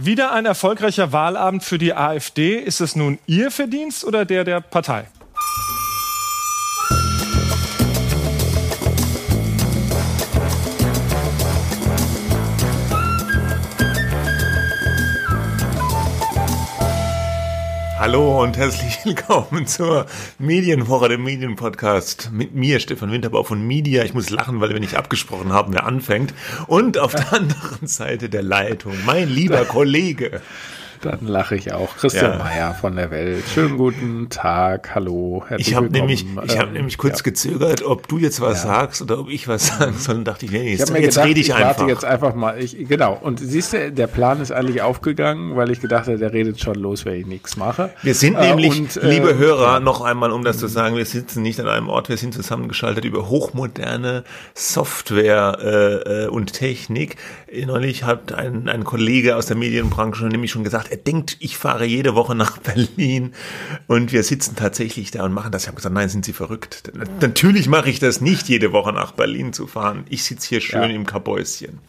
Wieder ein erfolgreicher Wahlabend für die AfD. Ist es nun Ihr Verdienst oder der der Partei? Hallo und herzlich willkommen zur Medienwoche, dem Medienpodcast mit mir, Stefan Winterbau von Media. Ich muss lachen, weil wir nicht abgesprochen haben, wer anfängt. Und auf der anderen Seite der Leitung, mein lieber Kollege. Dann lache ich auch. Christian ja. Mayer von der Welt. Schönen guten Tag, hallo. Ich habe nämlich, ich habe ähm, nämlich kurz ja. gezögert, ob du jetzt was ja. sagst oder ob ich was sagen soll. Und dachte ich, nee, jetzt, ich jetzt rede ich, ich einfach. Warte jetzt einfach mal. Ich, genau. Und siehst du, der Plan ist eigentlich aufgegangen, weil ich gedacht habe, der redet schon los, wenn ich nichts mache. Wir sind äh, nämlich, und, äh, liebe Hörer, noch einmal, um das zu sagen, wir sitzen nicht an einem Ort, wir sind zusammengeschaltet über hochmoderne Software äh, äh und Technik. Neulich hat ein, ein Kollege aus der Medienbranche nämlich schon gesagt, er denkt, ich fahre jede Woche nach Berlin und wir sitzen tatsächlich da und machen das. Ich habe gesagt, nein, sind Sie verrückt? Natürlich mache ich das nicht, jede Woche nach Berlin zu fahren. Ich sitze hier schön ja. im Kabäuschen.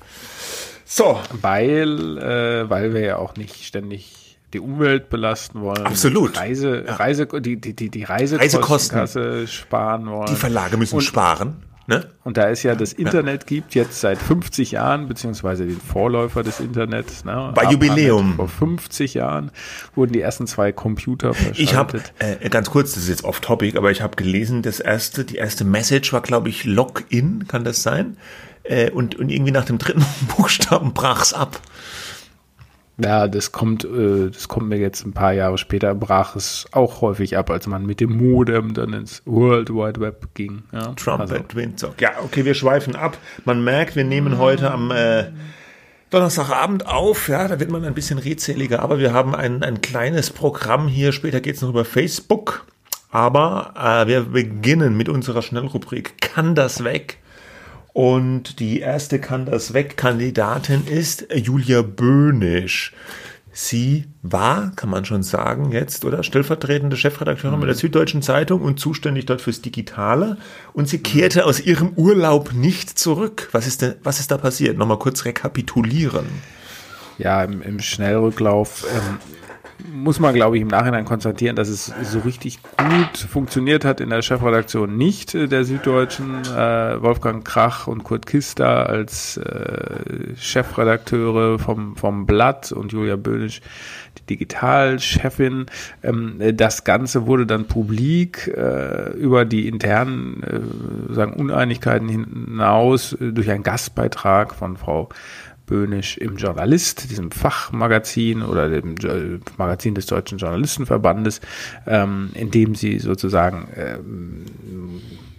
So. Weil, äh, weil wir ja auch nicht ständig die Umwelt belasten wollen. Absolut. Reise, ja. Reise, die, die, die, die Reisekosten sparen wollen. Die Verlage müssen und, sparen. Ne? Und da es ja das Internet gibt, jetzt seit 50 Jahren, beziehungsweise den Vorläufer des Internets. Ne? Bei Jubiläum. Vor 50 Jahren wurden die ersten zwei Computer verschaltet. Ich habe, äh, ganz kurz, das ist jetzt off-topic, aber ich habe gelesen, das erste, die erste Message war, glaube ich, Login, kann das sein? Äh, und, und irgendwie nach dem dritten Buchstaben brach's ab. Ja, das kommt, äh, das kommt mir jetzt ein paar Jahre später, brach es auch häufig ab, als man mit dem Modem dann ins World Wide Web ging. Ja? Trumpet also. Windsock. Ja, okay, wir schweifen ab. Man merkt, wir nehmen heute am äh, Donnerstagabend auf, ja, da wird man ein bisschen redseliger, aber wir haben ein, ein kleines Programm hier. Später geht's noch über Facebook. Aber äh, wir beginnen mit unserer Schnellrubrik Kann das weg? Und die erste kann das weg Kandidatin ist Julia Böhnisch. Sie war, kann man schon sagen, jetzt, oder? Stellvertretende Chefredakteurin mhm. der Süddeutschen Zeitung und zuständig dort fürs Digitale. Und sie kehrte aus ihrem Urlaub nicht zurück. Was ist denn, was ist da passiert? Nochmal kurz rekapitulieren. Ja, im, im Schnellrücklauf ähm, muss man, glaube ich, im Nachhinein konstatieren, dass es so richtig gut funktioniert hat in der Chefredaktion nicht äh, der Süddeutschen. Äh, Wolfgang Krach und Kurt Kister als äh, Chefredakteure vom, vom Blatt und Julia Böhnisch die Digitalchefin. Ähm, das Ganze wurde dann publik äh, über die internen äh, sagen Uneinigkeiten hinaus äh, durch einen Gastbeitrag von Frau Böhnisch im Journalist, diesem Fachmagazin oder dem Magazin des Deutschen Journalistenverbandes, ähm, in dem sie sozusagen ähm,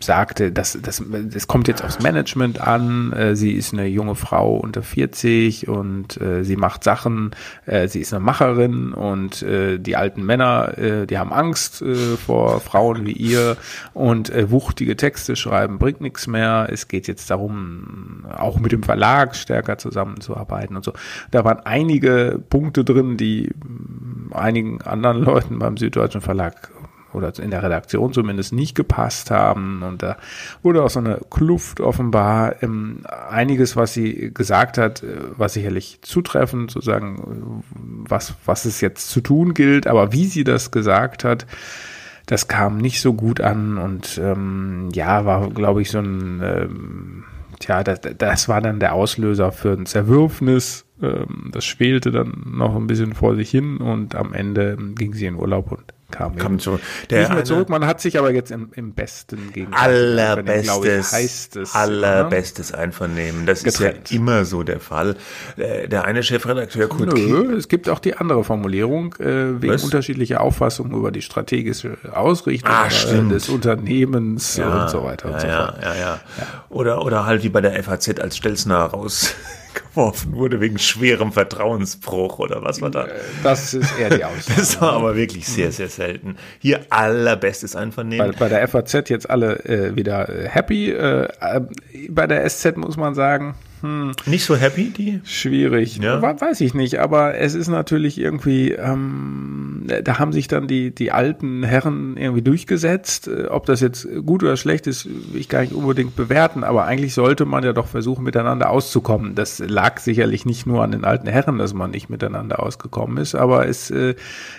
sagte, das, das, das kommt jetzt aufs Management an, äh, sie ist eine junge Frau unter 40 und äh, sie macht Sachen, äh, sie ist eine Macherin und die alten Männer, die haben Angst vor Frauen wie ihr und wuchtige Texte schreiben bringt nichts mehr. Es geht jetzt darum, auch mit dem Verlag stärker zusammenzuarbeiten und so. Da waren einige Punkte drin, die einigen anderen Leuten beim Süddeutschen Verlag oder in der Redaktion zumindest nicht gepasst haben. Und da wurde auch so eine Kluft offenbar. Ähm, einiges, was sie gesagt hat, äh, war sicherlich zutreffend, sozusagen, was, was es jetzt zu tun gilt. Aber wie sie das gesagt hat, das kam nicht so gut an und ähm, ja, war, glaube ich, so ein, ähm, tja, das, das war dann der Auslöser für ein Zerwürfnis. Ähm, das schwelte dann noch ein bisschen vor sich hin und am Ende ging sie in Urlaub und kam, kam zurück. Der nicht mehr zurück, man hat sich aber jetzt im, im besten gegen allerbestes, heißt es, allerbestes Einvernehmen. Das getrennt. ist ja immer so der Fall. Äh, der eine Chefredakteur Kurt Nö, es gibt auch die andere Formulierung äh, wegen Was? unterschiedlicher Auffassungen über die strategische Ausrichtung ah, äh, des Unternehmens ja, und so weiter ja, und so fort. Ja, ja, ja. Oder oder halt wie bei der FAZ als Stelzner raus geworfen wurde wegen schwerem Vertrauensbruch oder was war da? Das ist eher die Aussage. Das war aber wirklich sehr, sehr selten. Hier allerbestes Einvernehmen. Bei, bei der FAZ jetzt alle äh, wieder happy. Äh, äh bei der SZ muss man sagen, hm, Nicht so happy, die? schwierig. Ja. We- Weiß ich nicht, aber es ist natürlich irgendwie, ähm, da haben sich dann die, die alten Herren irgendwie durchgesetzt. Äh, Ob das jetzt gut oder schlecht ist, will ich gar nicht unbedingt bewerten, aber eigentlich sollte man ja doch versuchen, miteinander auszukommen. Das lag sicherlich nicht nur an den alten Herren, dass man nicht miteinander ausgekommen ist, aber es, äh,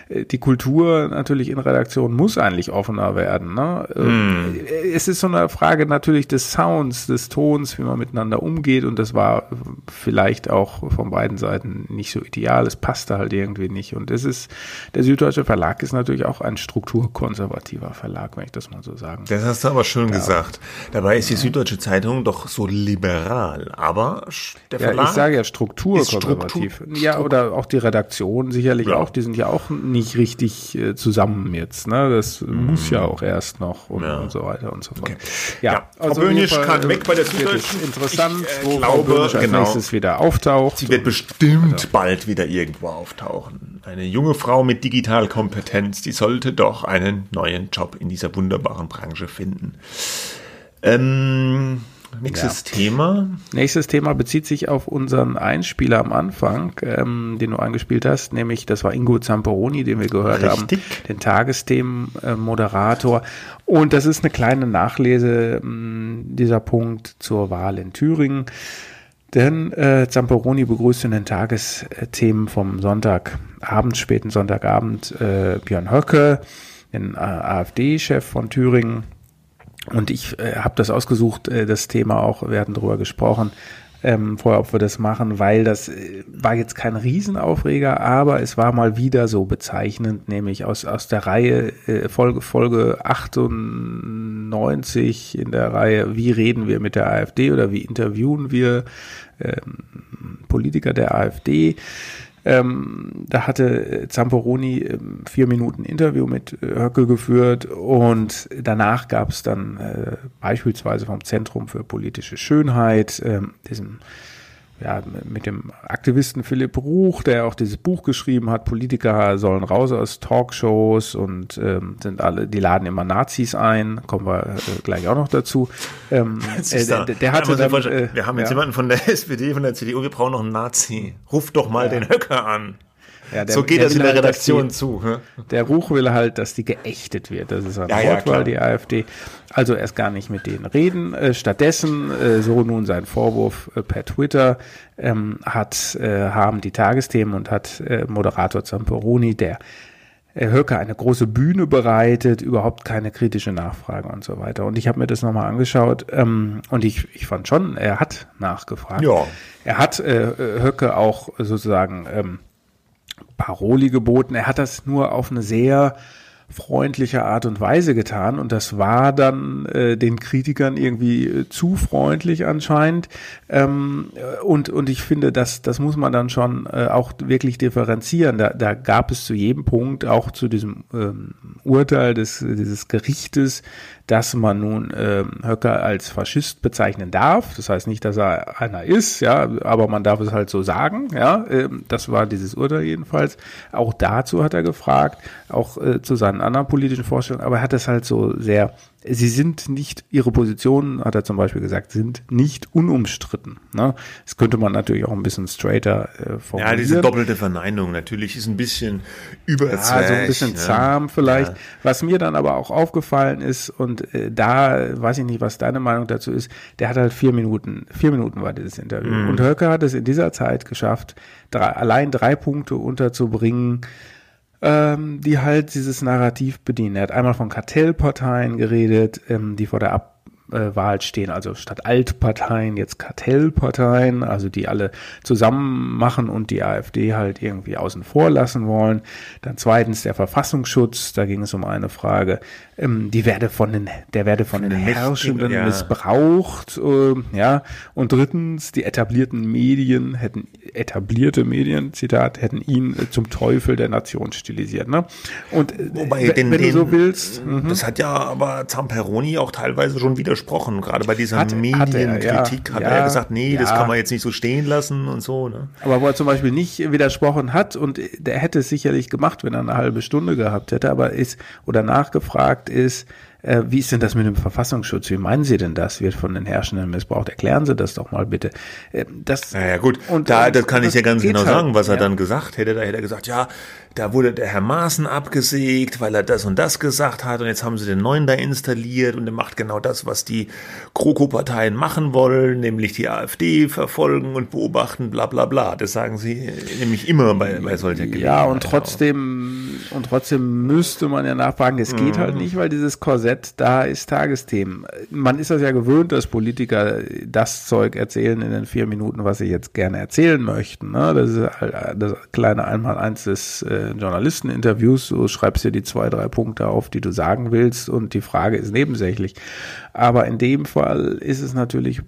die Kultur natürlich in Redaktion muss eigentlich offener werden. Ne? Ähm, Es ist so eine Frage natürlich des Sounds, des Tons, wie man miteinander umgeht und das war vielleicht auch von beiden Seiten nicht so ideal. Es passte halt irgendwie nicht und es ist, der Süddeutsche Verlag ist natürlich auch ein strukturkonservativer Verlag, wenn ich das mal so sagen Das hast du aber schön gesagt. Dabei ist die Süddeutsche Zeitung doch so liberal. Aber der Ja, Verlag. ich sage ja strukturkonservativ. Struktur- ja, oder auch die Redaktion sicherlich Ja. auch. Die sind ja auch nicht richtig äh, zusammen jetzt. Ne? Das muss ja auch erst noch und, Mhm. Ja. und so weiter und so fort. Okay. Ja, Ja, Frau also jeden Böhnisch äh, weg bei der Süddeutschen. es Interessant, Ich, äh, wo glaube, als genau. nächstes wieder auftaucht. Sie wird bestimmt bald wieder irgendwo auftauchen. Eine junge Frau mit Digitalkompetenz, die sollte doch einen neuen Job in dieser wunderbaren Branche finden. Ähm, nächstes Thema. Nächstes Thema bezieht sich auf unseren Einspieler am Anfang, ähm, den du angespielt hast, nämlich das war Ingo Zamperoni, den wir gehört Richtig. haben, den Tagesthemen-Moderator. Und das ist eine kleine Nachlese mh, dieser Punkt zur Wahl in Thüringen. Denn äh, Zamperoni begrüßt in den Tagesthemen vom Sonntagabend, späten Sonntagabend, äh, Björn Höcke, den äh, AfD-Chef von Thüringen. Und ich äh, habe das ausgesucht, äh, das Thema auch, wir hatten darüber gesprochen, ähm, vorher, ob wir das machen, weil das äh, war jetzt kein Riesenaufreger, aber es war mal wieder so bezeichnend, nämlich aus, aus der Reihe äh, Folge, Folge 98 in der Reihe, wie reden wir mit der AfD oder wie interviewen wir ähm, Politiker der AfD. Ähm, da hatte Zamperoni ähm, vier Minuten Interview mit äh, Höcke geführt und danach gab es dann äh, beispielsweise vom Zentrum für politische Schönheit, ähm, diesem ja, mit dem Aktivisten Philipp Ruch, der auch dieses Buch geschrieben hat, Politiker sollen raus aus Talkshows und ähm, sind alle, die laden immer Nazis ein, kommen wir äh, gleich auch noch dazu. Ähm, äh, der, der hatte dann, äh, wir haben jetzt ja. jemanden von der SPD, von der CDU, wir brauchen noch einen Nazi. Ruf doch mal den Höcker an. Ja, der- so geht das in der halt, Redaktion die- zu. Der Ruch will halt, dass die geächtet wird. Das ist eine Ja, ja, Wortwahl, klar. die AfD. Also erst gar nicht mit denen reden. Äh, stattdessen, äh, so nun sein Vorwurf äh, per Twitter, ähm, hat, haben die Tagesthemen und hat Moderator Zamperoni, der äh, Höcke eine große Bühne bereitet, überhaupt keine kritische Nachfrage und so weiter. Und ich habe mir das nochmal angeschaut ähm, und ich, ich fand schon, er hat nachgefragt. Ja. Er hat äh, Höcke auch sozusagen ähm, Paroli geboten. Er hat das nur auf eine sehr freundliche Art und Weise getan und das war dann äh, den Kritikern irgendwie äh, zu freundlich anscheinend ähm, äh, und und ich finde das das muss man dann schon äh, auch wirklich differenzieren da, da gab es zu jedem Punkt auch zu diesem ähm, Urteil des dieses Gerichtes dass man nun ähm, Höcker als Faschist bezeichnen darf. Das heißt nicht dass er einer ist ja aber man darf es halt so sagen ja ähm, das war dieses Urteil jedenfalls. Auch dazu hat er gefragt auch äh, zu seinen anderen politischen Vorstellungen, aber er hat das halt so sehr, sie sind nicht, ihre Positionen, hat er zum Beispiel gesagt, sind nicht unumstritten. Ne? Das könnte man natürlich auch ein bisschen straighter äh, formulieren. Ja, diese doppelte Verneinung natürlich ist ein bisschen überzwerg. Ja, so ein bisschen ne? zahm vielleicht. Ja. Was mir dann aber auch aufgefallen ist, und äh, da weiß ich nicht, was deine Meinung dazu ist, der hat halt vier Minuten, vier Minuten war dieses Interview. Mhm. Und Höcke hat es in dieser Zeit geschafft, drei, allein drei Punkte unterzubringen, ähm, die halt dieses Narrativ bedienen. Er hat einmal von Kartellparteien geredet, ähm, die vor der Abwahl stehen, also statt Altparteien jetzt Kartellparteien, also die alle zusammen machen und die AfD halt irgendwie außen vor lassen wollen. Dann zweitens der Verfassungsschutz, da ging es um eine Frage, ähm, die werde von den, der werde von, den, den Mächtigen, Herrschenden ja. missbraucht, äh, ja. Und drittens, die etablierten Medien hätten, etablierte Medien, Zitat, hätten ihn äh, zum Teufel der Nation stilisiert, ne? Und äh, Wobei, den, wenn den, du so willst, mhm. das hat ja aber Zamperoni auch teilweise schon widersprochen. Gerade bei dieser Hat- hat er, Medienkritik ja. hat Ja, er gesagt, nee, das ja. kann man jetzt nicht so stehen lassen und so. Ne? Aber wo er zum Beispiel nicht widersprochen hat und der hätte es sicherlich gemacht, wenn er eine halbe Stunde gehabt hätte, aber ist oder nachgefragt ist, Äh, wie ist denn das mit dem Verfassungsschutz? Wie meinen Sie denn das? Wird von den Herrschenden missbraucht? Erklären Sie das doch mal bitte. Äh, das, naja, gut, und, da, das kann ich ja ganz genau halt, sagen, was er ja. dann gesagt hätte. Da hätte er gesagt, ja, da wurde der Herr Maaßen abgesägt, weil er das und das gesagt hat und jetzt haben sie den neuen da installiert und der macht genau das, was die GroKo-Parteien machen wollen, nämlich die AfD verfolgen und beobachten, bla bla bla. Das sagen sie nämlich immer bei, bei solcher Gelegenheit. Ja, und trotzdem, und trotzdem müsste man ja nachfragen, es geht halt mhm. halt nicht, weil dieses Korsett da ist Tagesthemen. Man ist das ja gewöhnt, dass Politiker das Zeug erzählen in den vier Minuten, was sie jetzt gerne erzählen möchten. Ne? Das ist halt das kleine Einmaleins des äh, Journalisteninterviews, so schreibst dir die zwei, drei Punkte auf, die du sagen willst und die Frage ist nebensächlich. Aber in dem Fall ist es natürlich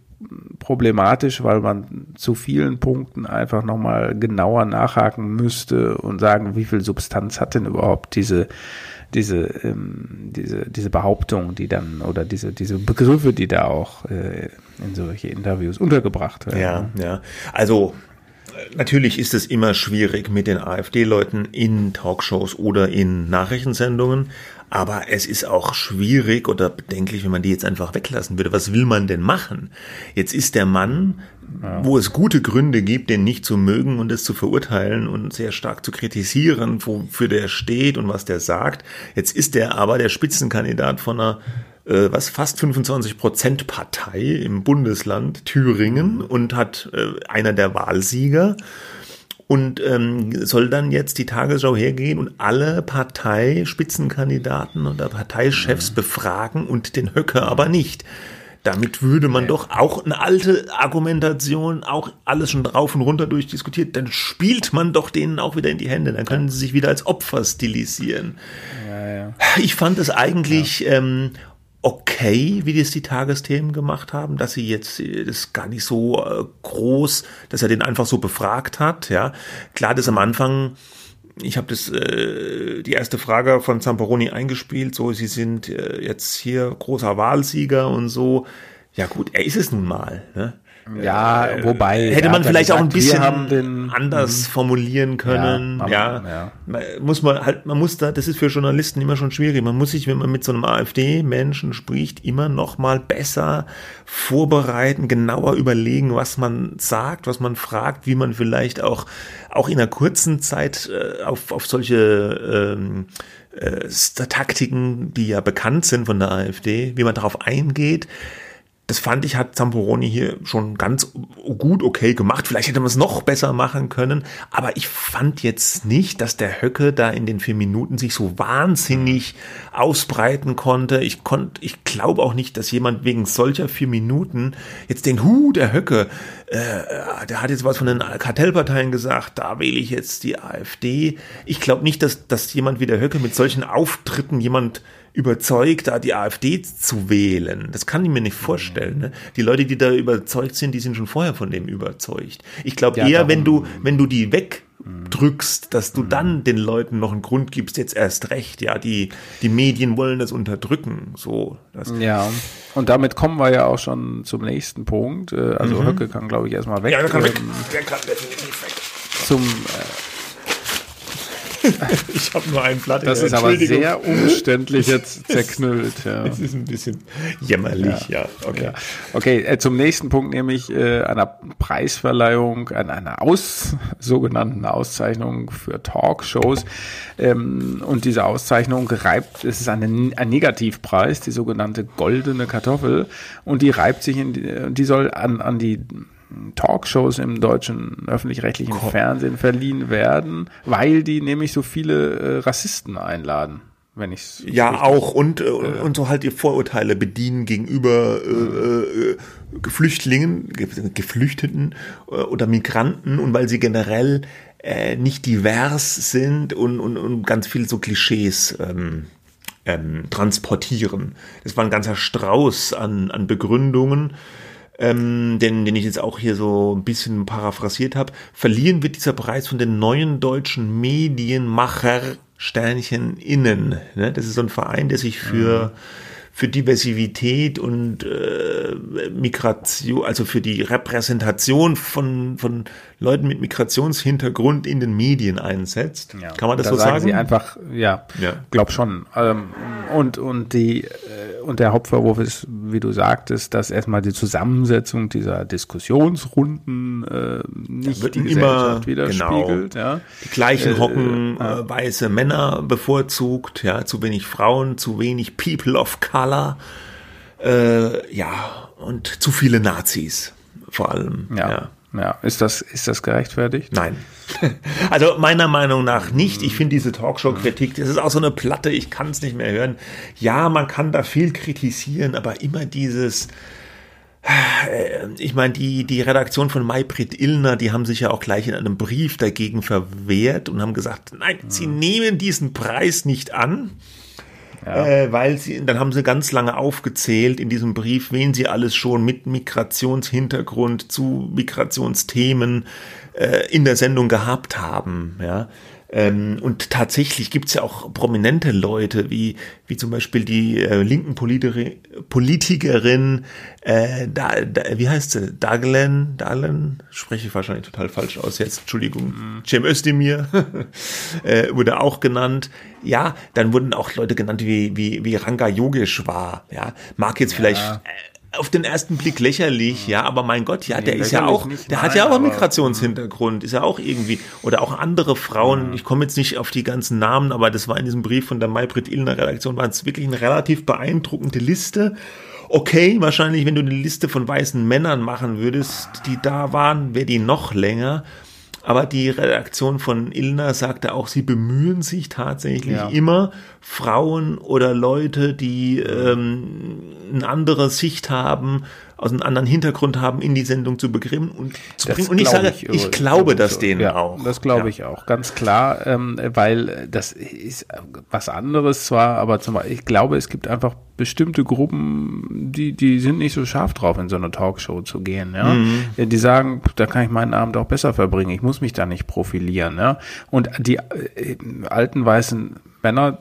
problematisch, weil man zu vielen Punkten einfach nochmal genauer nachhaken müsste und sagen, wie viel Substanz hat denn überhaupt diese diese, ähm, diese, diese Behauptung, die dann, oder diese, diese Begriffe, die da auch äh, in solche Interviews untergebracht werden. Ja, ja. Also natürlich ist es immer schwierig mit den AfD-Leuten in Talkshows oder in Nachrichtensendungen, aber es ist auch schwierig oder bedenklich, wenn man die jetzt einfach weglassen würde. Was will man denn machen? Jetzt ist der Mann, ja. wo es gute Gründe gibt, den nicht zu mögen und es zu verurteilen und sehr stark zu kritisieren, wofür der steht und was der sagt. Jetzt ist der aber der Spitzenkandidat von einer äh, was fast 25 Prozent Partei im Bundesland Thüringen und hat äh, einer der Wahlsieger und ähm, soll dann jetzt die Tagesschau hergehen und alle Parteispitzenkandidaten oder Parteichefs mhm. befragen und den Höcker aber nicht. Damit würde man doch auch eine alte Argumentation, auch alles schon drauf und runter durchdiskutiert, dann spielt man doch denen auch wieder in die Hände. Dann können sie sich wieder als Opfer stilisieren. Ja, ja. Ich fand es eigentlich ja. ähm, okay, wie das die Tagesthemen gemacht haben, dass sie jetzt äh, das gar nicht so äh, groß, dass er den einfach so befragt hat. Ja, klar, das am Anfang. Ich habe das äh, die erste Frage von Zamperoni eingespielt. So, Sie sind äh, jetzt hier großer Wahlsieger und so. Ja gut, er ist es nun mal. Ne? Ja, äh, wobei. Hätte man vielleicht gesagt, auch ein bisschen anders mhm. formulieren können. Ja, ja. ja, Muss man halt, man muss da, das ist für Journalisten immer schon schwierig. Man muss sich, wenn man mit so einem AfD-Menschen spricht, immer noch mal besser vorbereiten, genauer überlegen, was man sagt, was man fragt, wie man vielleicht auch, auch in einer kurzen Zeit äh, auf, auf solche, ähm, äh, Taktiken, die ja bekannt sind von der AfD, wie man darauf eingeht das fand ich, hat Zamporoni hier schon ganz gut okay gemacht. Vielleicht hätte man es noch besser machen können. Aber ich fand jetzt nicht, dass der Höcke da in den vier Minuten sich so wahnsinnig ausbreiten konnte. Ich konnte, ich glaube auch nicht, dass jemand wegen solcher vier Minuten jetzt denkt, hu, der Höcke, äh, der hat jetzt was von den Kartellparteien gesagt, da wähle ich jetzt die AfD. Ich glaube nicht, dass, dass jemand wie der Höcke mit solchen Auftritten jemand überzeugt, da die AfD zu wählen. Das kann ich mir nicht vorstellen. Ne? Die Leute, die da überzeugt sind, die sind schon vorher von dem überzeugt. Ich glaube ja, eher, darum, wenn du, wenn du die wegdrückst, dass du mhm. dann den Leuten noch einen Grund gibst, jetzt erst recht. Ja, die, die Medien wollen das unterdrücken. So. Das ja. Und damit kommen wir ja auch schon zum nächsten Punkt. Äh, also mhm. Höcke kann, glaube ich, erstmal weg. Ja, der kann weg. Der kann definitiv weg. Zum, äh, ich habe nur ein Blatt. Das ist aber sehr umständlich jetzt zerknüllt. Ja. Es ist ein bisschen jämmerlich, ja. ja. Okay, ja. okay äh, zum nächsten Punkt, nämlich äh, einer Preisverleihung, an einer Aus, sogenannten Auszeichnung für Talkshows. Ähm, und diese Auszeichnung reibt, es ist eine, ein Negativpreis, die sogenannte goldene Kartoffel. Und die reibt sich in, die, die soll an, an die Talkshows im deutschen öffentlich-rechtlichen Fernsehen verliehen werden, weil die nämlich so viele äh, Rassisten einladen. Wenn ich ja auch und äh, und so halt die Vorurteile bedienen gegenüber äh, äh, Flüchtlingen, Geflüchteten äh, oder Migranten und weil sie generell äh, nicht divers sind und, und, und ganz viel so Klischees ähm, ähm, transportieren. Das war ein ganzer Strauß an, an Begründungen ähm, den, den ich jetzt auch hier so ein bisschen paraphrasiert habe, verliehen wird dieser Preis von den neuen deutschen Medienmacher Sternchen innen. Ne? Das ist so ein Verein, der sich für mhm für Diversität und äh, Migration, also für die Repräsentation von, von Leuten mit Migrationshintergrund in den Medien einsetzt. Ja. Kann man das da so sagen? sagen? Sie einfach, ja, ja. glaub schon. Ähm, und, und die, äh, und der Hauptvorwurf ist, wie du sagtest, dass erstmal die Zusammensetzung dieser Diskussionsrunden äh, nicht die Gesellschaft immer, widerspiegelt. Genau. Ja. Die gleichen Äh, Hocken, äh, weiße Männer bevorzugt, ja, zu wenig Frauen, zu wenig People of Color, äh, ja, und zu viele Nazis vor allem. Ja. Ja. Ist das, ist das gerechtfertigt? Nein. Also meiner Meinung nach nicht. Ich finde diese Talkshow-Kritik, das ist auch so eine Platte, ich kann es nicht mehr hören. Ja, man kann da viel kritisieren, aber immer dieses, äh, ich meine, die, die Redaktion von Maybrit Illner, die haben sich ja auch gleich in einem Brief dagegen verwehrt und haben gesagt, nein, sie nehmen diesen Preis nicht an. Äh, weil sie, dann haben sie ganz lange aufgezählt in diesem Brief, wen sie alles schon mit Migrationshintergrund zu Migrationsthemen äh, in der Sendung gehabt haben. Ja. Ähm, und tatsächlich gibt's ja auch prominente Leute, wie, wie zum Beispiel die äh, linken Politiri Politikerin, äh, da, da, wie heißt sie? Daglen, Daglen, spreche ich wahrscheinlich total falsch aus jetzt, Entschuldigung, Cem Özdemir äh, wurde auch genannt. Ja, dann wurden auch Leute genannt wie, wie, wie Ranga Yogeshwar, ja, mag jetzt vielleicht äh, auf den ersten Blick lächerlich, ja, aber mein Gott, ja, der ist ja auch, nicht, der hat nein, ja auch einen Migrationshintergrund, ist ja auch irgendwie, oder auch andere Frauen, ich komme jetzt nicht auf die ganzen Namen, aber das war in diesem Brief von der Maybrit Illner Redaktion, war es wirklich eine relativ beeindruckende Liste. Okay, wahrscheinlich, wenn du eine Liste von weißen Männern machen würdest, die da waren, wäre die noch länger. Aber die Redaktion von Illner sagte auch, sie bemühen sich tatsächlich Ja. immer, Frauen oder Leute, die ähm, eine andere Sicht haben, aus einem anderen Hintergrund haben, in die Sendung zu begrimmen und zu Das bringen. Und ich sage, ich, übrigens. glaube das denen ja, auch. Das glaube Ja. ich auch, ganz klar, ähm, weil das ist was anderes zwar, aber zum Beispiel, ich glaube, es gibt einfach bestimmte Gruppen, die, die sind nicht so scharf drauf, in so eine Talkshow zu gehen. Ja? Mhm. Die sagen, da kann ich meinen Abend auch besser verbringen, ich muss mich da nicht profilieren. Ja? Und die äh, alten weißen Männer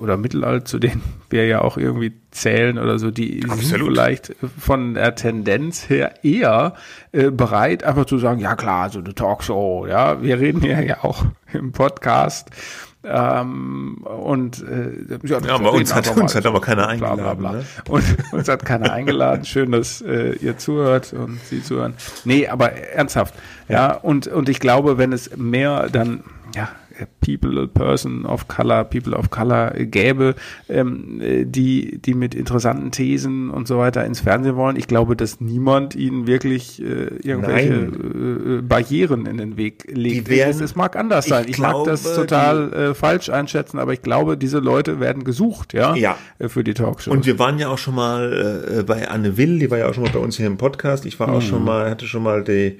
oder mittelalt, zu denen wir ja auch irgendwie zählen oder so, die sind Absolut. vielleicht von der Tendenz her eher äh, bereit, einfach zu sagen, ja klar, so eine Talkshow, ja, wir reden hier ja auch im Podcast. Ähm, und äh, ja, Ja, bei uns hat- uns hat aber keiner bla, bla, eingeladen, bla. ne? Und uns hat keiner eingeladen. Schön, dass äh, ihr zuhört und Sie zuhören. Nee, aber ernsthaft. Ja, und, und ich glaube, wenn es mehr dann, ja, People, Person of Color, People of Color gäbe, ähm, äh, die, die mit interessanten Thesen und so weiter ins Fernsehen wollen. Ich glaube, dass niemand ihnen wirklich äh, irgendwelche äh, äh, Barrieren in den Weg legt. Die werden- es, es mag anders ich sein. Ich, mag das glaube, total äh, falsch einschätzen, aber ich glaube, diese Leute werden gesucht, ja, Ja. äh, für die Talkshow. Und wir waren ja auch schon mal äh, bei Anne Will, die war ja auch schon mal bei uns hier im Podcast. Ich war auch Mhm. schon mal, hatte schon mal die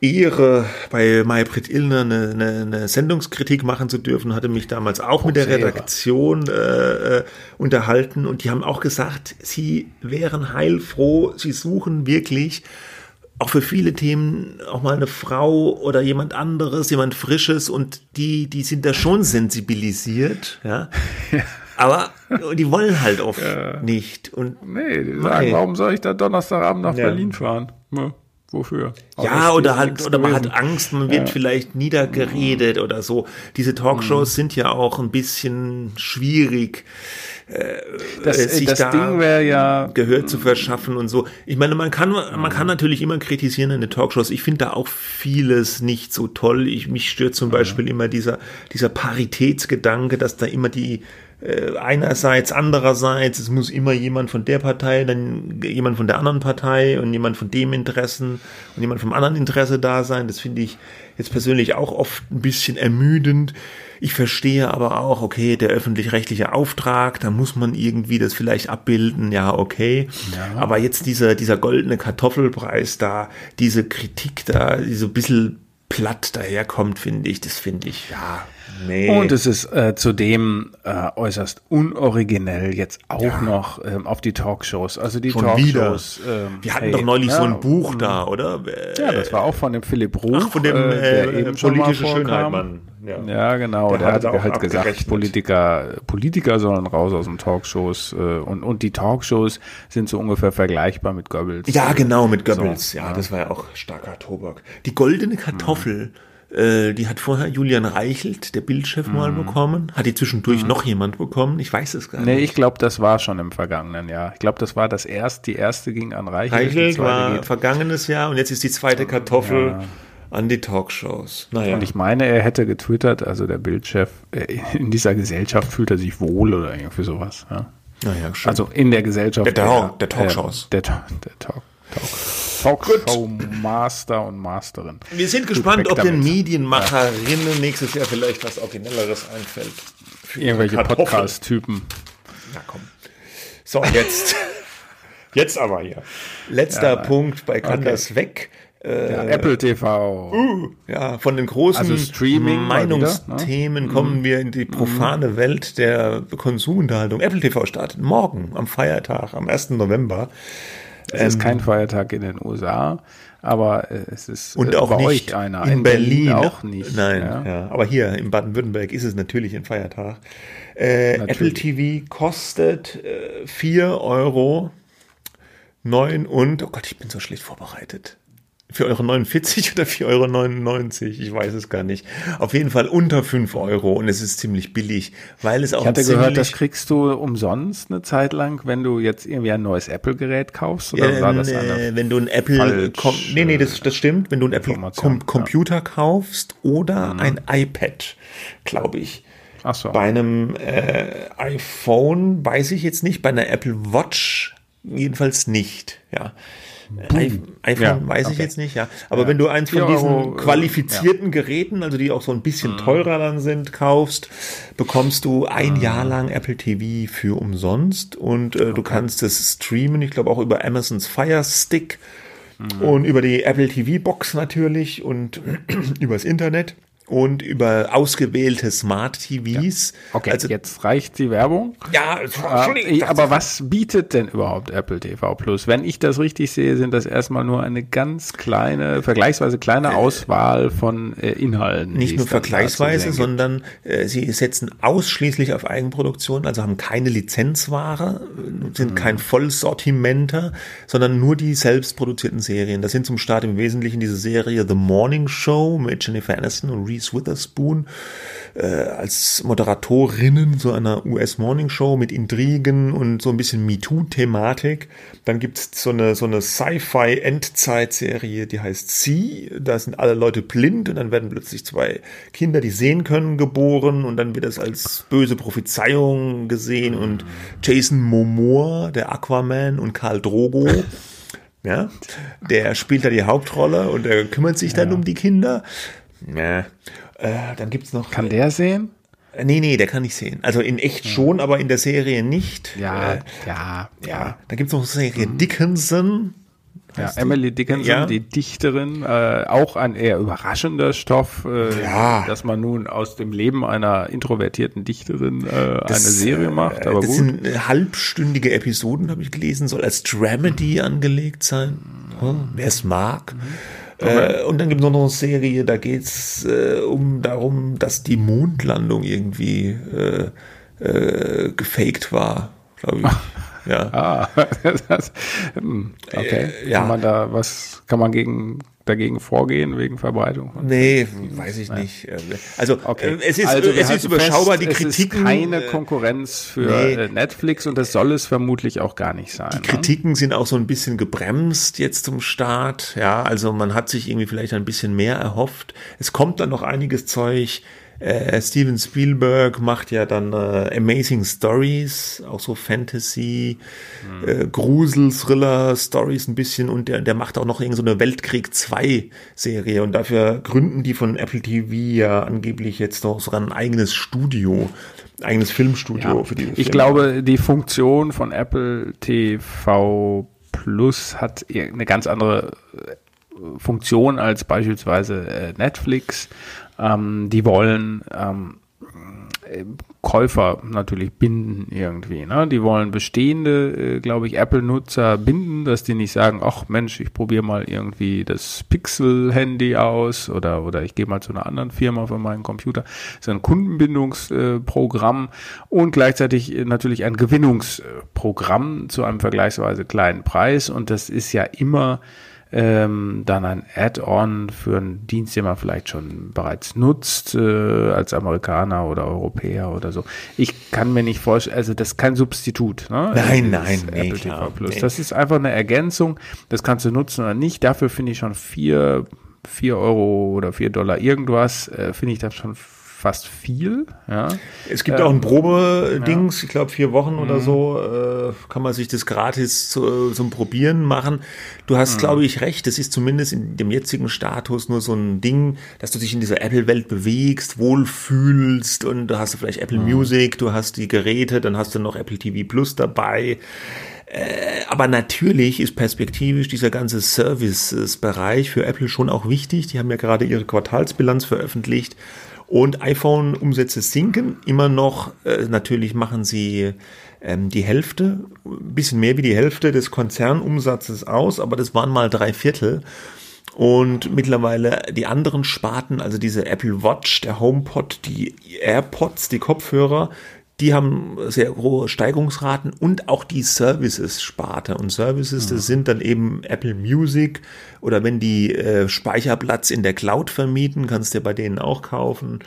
Ehre, bei Maybrit Illner eine, eine, eine Sendungskritik machen zu dürfen, hatte mich damals auch mit der. Redaktion äh, äh, unterhalten und die haben auch gesagt, sie wären heilfroh, sie suchen wirklich auch für viele Themen auch mal eine Frau oder jemand anderes, jemand Frisches und die, die sind da schon sensibilisiert, ja. Aber die wollen halt oft nicht. Und nee, die Nein. sagen, warum soll ich da Donnerstagabend nach Ja. Berlin fahren? Ne, wofür? ja, Außer oder halt, oder man hat. Angst, man wird vielleicht niedergeredet oder so. Diese Talkshows sind ja auch ein bisschen schwierig. Das, äh, äh, sich das da Ding ja, Gehör zu verschaffen und so. Ich meine, man kann, man kann natürlich immer kritisieren in den Talkshows. Ich finde da auch vieles nicht so toll. Ich, mich stört zum Beispiel immer dieser, dieser Paritätsgedanke, dass da immer die, äh, einerseits, andererseits, es muss immer jemand von der Partei, dann jemand von der anderen Partei und jemand von dem Interessen und jemand vom anderen Interesse da sein. Das finde ich jetzt persönlich auch oft ein bisschen ermüdend. Ich verstehe aber auch, okay, der öffentlich-rechtliche Auftrag, da muss man irgendwie das vielleicht abbilden, ja, okay. Aber jetzt dieser, dieser goldene Kartoffelpreis da, diese Kritik da, die so ein bisschen platt daherkommt, finde ich, das finde ich, ja, nee. Und es ist äh, zudem äh, äußerst unoriginell jetzt auch noch ähm, auf die Talkshows. Also die Schon. Talkshows. Ähm, Wir hatten hey, doch neulich so ja, ein Buch da, oder? Ja, das war auch von dem Philipp Ruch. Ach, von dem äh, der äh, eben politische. Schönheit, Mann. Ja. Ja, genau. Der Der, hat hat auch halt gesagt. Politiker, Politiker sollen raus aus den Talkshows äh, und, und die Talkshows sind so ungefähr vergleichbar mit Goebbels. Ja, genau, mit Goebbels. So, ja, ja. das war ja auch starker Tobak. Die goldene Kartoffel Äh, die hat vorher Julian Reichelt, der Bildchef, Mhm. mal bekommen. Hat die zwischendurch noch jemand bekommen? Ich weiß es gar Nee, nicht. ich glaube, das war schon im vergangenen Jahr. Ich glaube, das war das erste, die erste ging an Reichelt. Reichelt zweite war geht- vergangenes Jahr und jetzt ist die zweite Kartoffel an die Talkshows. Naja. Und ich meine, er hätte getwittert, also der Bildchef, äh, in dieser Gesellschaft fühlt er sich wohl oder irgendwie sowas. Ja. naja, schön. Also in der Gesellschaft. Der Talk- der Talkshows. Äh, der Ta- der Talk, Talk, Talkshow Master und Masterin. Wir sind gespannt, ob den. Medienmacherinnen nächstes Jahr vielleicht was Originelleres einfällt. Für Irgendwelche. Podcast-Typen. Na komm. So, jetzt. jetzt aber hier. Letzter Punkt bei Kann Okay. das weg. Äh, Ja, Apple TV. Ja, von den großen Also Streaming wieder, ne? Meinungsthemen kommen wir in die profane Welt der Konsumunterhaltung. Apple TV startet morgen am Feiertag, am 1. November. Es ist kein Feiertag in den USA, aber äh, es ist Und äh, auch bei nicht euch einer. in, Berlin. auch nicht. Nein, ja. ja. aber hier in Baden-Württemberg ist es natürlich ein Feiertag. Äh, Apple TV kostet äh, 4 Euro 9 und, oh Gott, ich bin so schlecht vorbereitet. 4,49 Euro oder 4,99 Euro? Ich weiß es gar nicht. Auf jeden Fall unter 5 Euro und es ist ziemlich billig, weil es auch Ich hatte gehört, das kriegst du umsonst eine Zeit lang, wenn du jetzt irgendwie ein neues Apple-Gerät kaufst. Oder war das äh, eine wenn du ein Apple, nee, nee, das, das stimmt, wenn du ein Apple Information, kom Computer kaufst oder Mhm. ein iPad, glaube ich. Ach so. Bei einem äh, iPhone weiß ich jetzt nicht, bei einer Apple Watch jedenfalls nicht, ja. IPhone Ja, weiß ich okay. jetzt nicht, ja. Aber wenn du eins von diesen Euro, äh, qualifizierten Geräten, also die auch so ein bisschen teurer dann sind, kaufst, bekommst du ein Jahr lang Apple TV für umsonst und äh, du kannst es streamen, ich glaube auch über Amazons Fire Stick und über die Apple TV Box natürlich und übers Internet und über ausgewählte Smart TVs. Okay, also, jetzt reicht die Werbung. ja, Äh, aber was bietet denn überhaupt Apple TV Plus? Wenn ich das richtig sehe, sind das erstmal nur eine ganz kleine, vergleichsweise kleine Auswahl von äh, Inhalten. Nicht nur vergleichsweise, sondern äh, sie setzen ausschließlich auf Eigenproduktion, also haben keine Lizenzware, äh, sind kein Vollsortimenter, sondern nur die selbst produzierten Serien. Das sind zum Start im Wesentlichen diese Serie The Morning Show mit Jennifer Aniston und Reese Witherspoon äh, als Moderatorinnen so einer US Morning Show mit Intrigen und so ein bisschen MeToo-Thematik. Dann gibt's so eine, so eine Sci-Fi-Endzeit-Serie, die heißt Sie. Da sind alle Leute blind und dann werden plötzlich zwei Kinder, die sehen können, geboren und dann wird das als böse Prophezeiung gesehen und Jason Momoa, der Aquaman und Karl Drogo. Ja, der spielt da die Hauptrolle und er kümmert sich dann um die Kinder. Ja. Äh, dann gibt's noch. Kann der sehen? Äh, Nee, nee, der kann nicht sehen. Also in echt schon, aber in der Serie nicht. Ja, Äh, ja, ja. Dann gibt's noch eine Serie Dickinson. Ja? Emily Dickinson, Ja. die Dichterin, äh, auch ein eher überraschender Stoff, äh, Ja. dass man nun aus dem Leben einer introvertierten Dichterin äh, eine Serie macht. Äh, Aber das gut. sind äh, halbstündige Episoden, habe ich gelesen, soll als Dramedy angelegt sein. Hm, Wer es mag. Äh, und dann gibt es noch eine Serie, da geht's äh, um darum, dass die Mondlandung irgendwie äh, äh, gefaked war, glaube ich. Ja. Ah, das, hm, okay. Ja. Kann man da was, kann man gegen, dagegen vorgehen wegen Verbreitung? von- Nee, weiß ich nicht. Äh, Also, Okay. äh, es ist, also wir es ist überschaubar, fest, die Kritiken. Es ist keine äh, Konkurrenz für nee. äh, Netflix und das soll es vermutlich auch gar nicht sein. ne? Kritiken sind auch so ein bisschen gebremst jetzt zum Start. Ja, also man hat sich irgendwie vielleicht ein bisschen mehr erhofft. Es kommt dann noch einiges Zeug. Äh, Steven Spielberg macht ja dann äh, Amazing Stories, auch so Fantasy, äh, Grusel, Thriller, Stories ein bisschen und der, der macht auch noch irgendeine so eine Weltkrieg 2 Serie und dafür gründen die von Apple TV ja angeblich jetzt noch sogar ein eigenes Studio, eigenes Filmstudio Ja. für die Ich Filme. glaube, die Funktion von Apple TV Plus hat eine ganz andere äh, Funktion als beispielsweise äh, Netflix. Ähm, die wollen ähm, äh, Käufer natürlich binden irgendwie. Ne? Die wollen bestehende, äh, glaube ich, Apple-Nutzer binden, dass die nicht sagen, ach Mensch, ich probiere mal irgendwie das Pixel-Handy aus oder, oder ich gehe mal zu einer anderen Firma für meinen Computer. Das ist ein Kundenbindungsprogramm und gleichzeitig äh, natürlich ein Gewinnungsprogramm zu einem vergleichsweise kleinen Preis. Und das ist ja immer ähm, dann ein Add-on für einen Dienst, den man vielleicht schon bereits nutzt, äh, als Amerikaner oder Europäer oder so. Ich kann mir nicht vorstellen, also das ist kein Substitut. Ne? Nein, nein, nee, Apple klar, TV Plus. nee. Das ist einfach eine Ergänzung. Das kannst du nutzen oder nicht. Dafür finde ich schon vier, vier Euro oder vier Dollar irgendwas, äh, finde ich das schon fast viel. Ja. Es gibt auch ein Probedings, ich glaube vier Wochen oder so, äh, kann man sich das gratis zu, zum Probieren machen. Du hast, glaube ich, recht, das ist zumindest in dem jetzigen Status nur so ein Ding, dass du dich in dieser Apple-Welt bewegst, wohlfühlst und du hast vielleicht Apple Music, du hast die Geräte, dann hast du noch Apple TV Plus dabei. Äh, aber natürlich ist perspektivisch dieser ganze Services-Bereich für Apple schon auch wichtig. Die haben ja gerade ihre Quartalsbilanz veröffentlicht und iPhone-Umsätze sinken immer noch. Äh, natürlich machen sie ähm, die Hälfte, ein bisschen mehr wie die Hälfte des Konzernumsatzes aus, aber das waren mal drei Viertel. Und mittlerweile die anderen Sparten, also diese Apple Watch, der HomePod, die AirPods, die Kopfhörer, die haben sehr hohe Steigungsraten und auch die Services-Sparte. Und Services, das sind dann eben Apple Music oder wenn die äh, Speicherplatz in der Cloud vermieten, kannst du ja bei denen auch kaufen.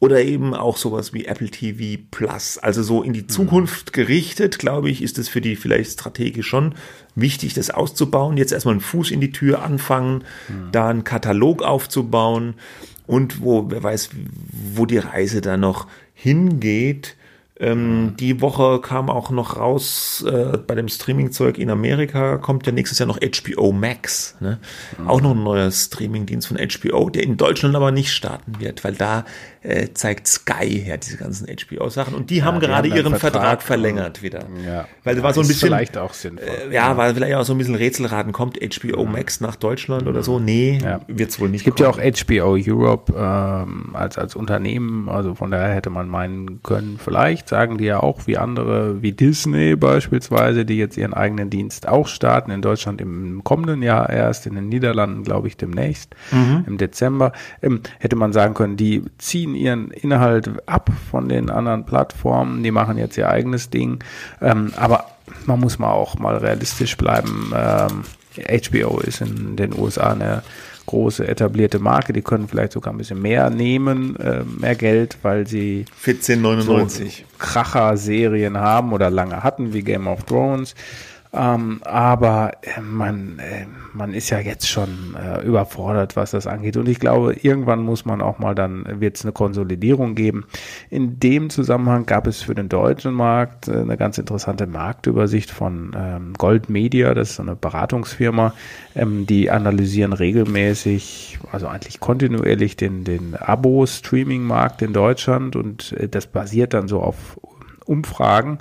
Oder eben auch sowas wie Apple TV Plus. Also so in die Zukunft gerichtet, glaube ich, ist es für die vielleicht strategisch schon wichtig, das auszubauen. Jetzt erstmal einen Fuß in die Tür anfangen, da einen Katalog aufzubauen und wo, wer weiß, wo die Reise da noch hingeht. Ähm, die Woche kam auch noch raus, äh, bei dem Streaming-Zeug in Amerika kommt ja nächstes Jahr noch HBO Max. Ne? Auch noch ein neuer Streaming-Dienst von HBO, der in Deutschland aber nicht starten wird, weil da äh, zeigt Sky her diese ganzen HBO-Sachen. Und die haben die gerade haben ihren Vertrag, Vertrag, verlängert wieder. Ja. Weil Ja, war so ein bisschen. vielleicht auch sinnvoll. Äh, ja, war vielleicht auch so ein bisschen Rätselraten. Kommt HBO Max nach Deutschland oder so? Nee, Ja. wird's wohl nicht Es gibt ja auch kommen. HBO Europe ähm, als, als Unternehmen, also von daher hätte man meinen können, vielleicht sagen die ja auch wie andere, wie Disney beispielsweise, die jetzt ihren eigenen Dienst auch starten, in Deutschland im kommenden Jahr erst, in den Niederlanden glaube ich demnächst, im Dezember, ähm, hätte man sagen können, die ziehen ihren Inhalt ab von den anderen Plattformen, die machen jetzt ihr eigenes Ding, ähm, aber man muss mal auch mal realistisch bleiben. Ähm, HBO ist in den USA eine große etablierte Marke, die können vielleicht sogar ein bisschen mehr nehmen, äh, mehr Geld, weil sie 14,99. Kracher-Serien haben oder lange hatten, wie Game of Thrones. Ähm, aber äh, man, äh, man ist ja jetzt schon äh, überfordert, was das angeht. Und ich glaube, irgendwann muss man auch mal dann, wird es eine Konsolidierung geben. In dem Zusammenhang gab es für den deutschen Markt äh, eine ganz interessante Marktübersicht von ähm, Gold Media, das ist so eine Beratungsfirma, ähm, die analysieren regelmäßig, also eigentlich kontinuierlich den, den Abo-Streaming-Markt in Deutschland und äh, das basiert dann so auf Umfragen,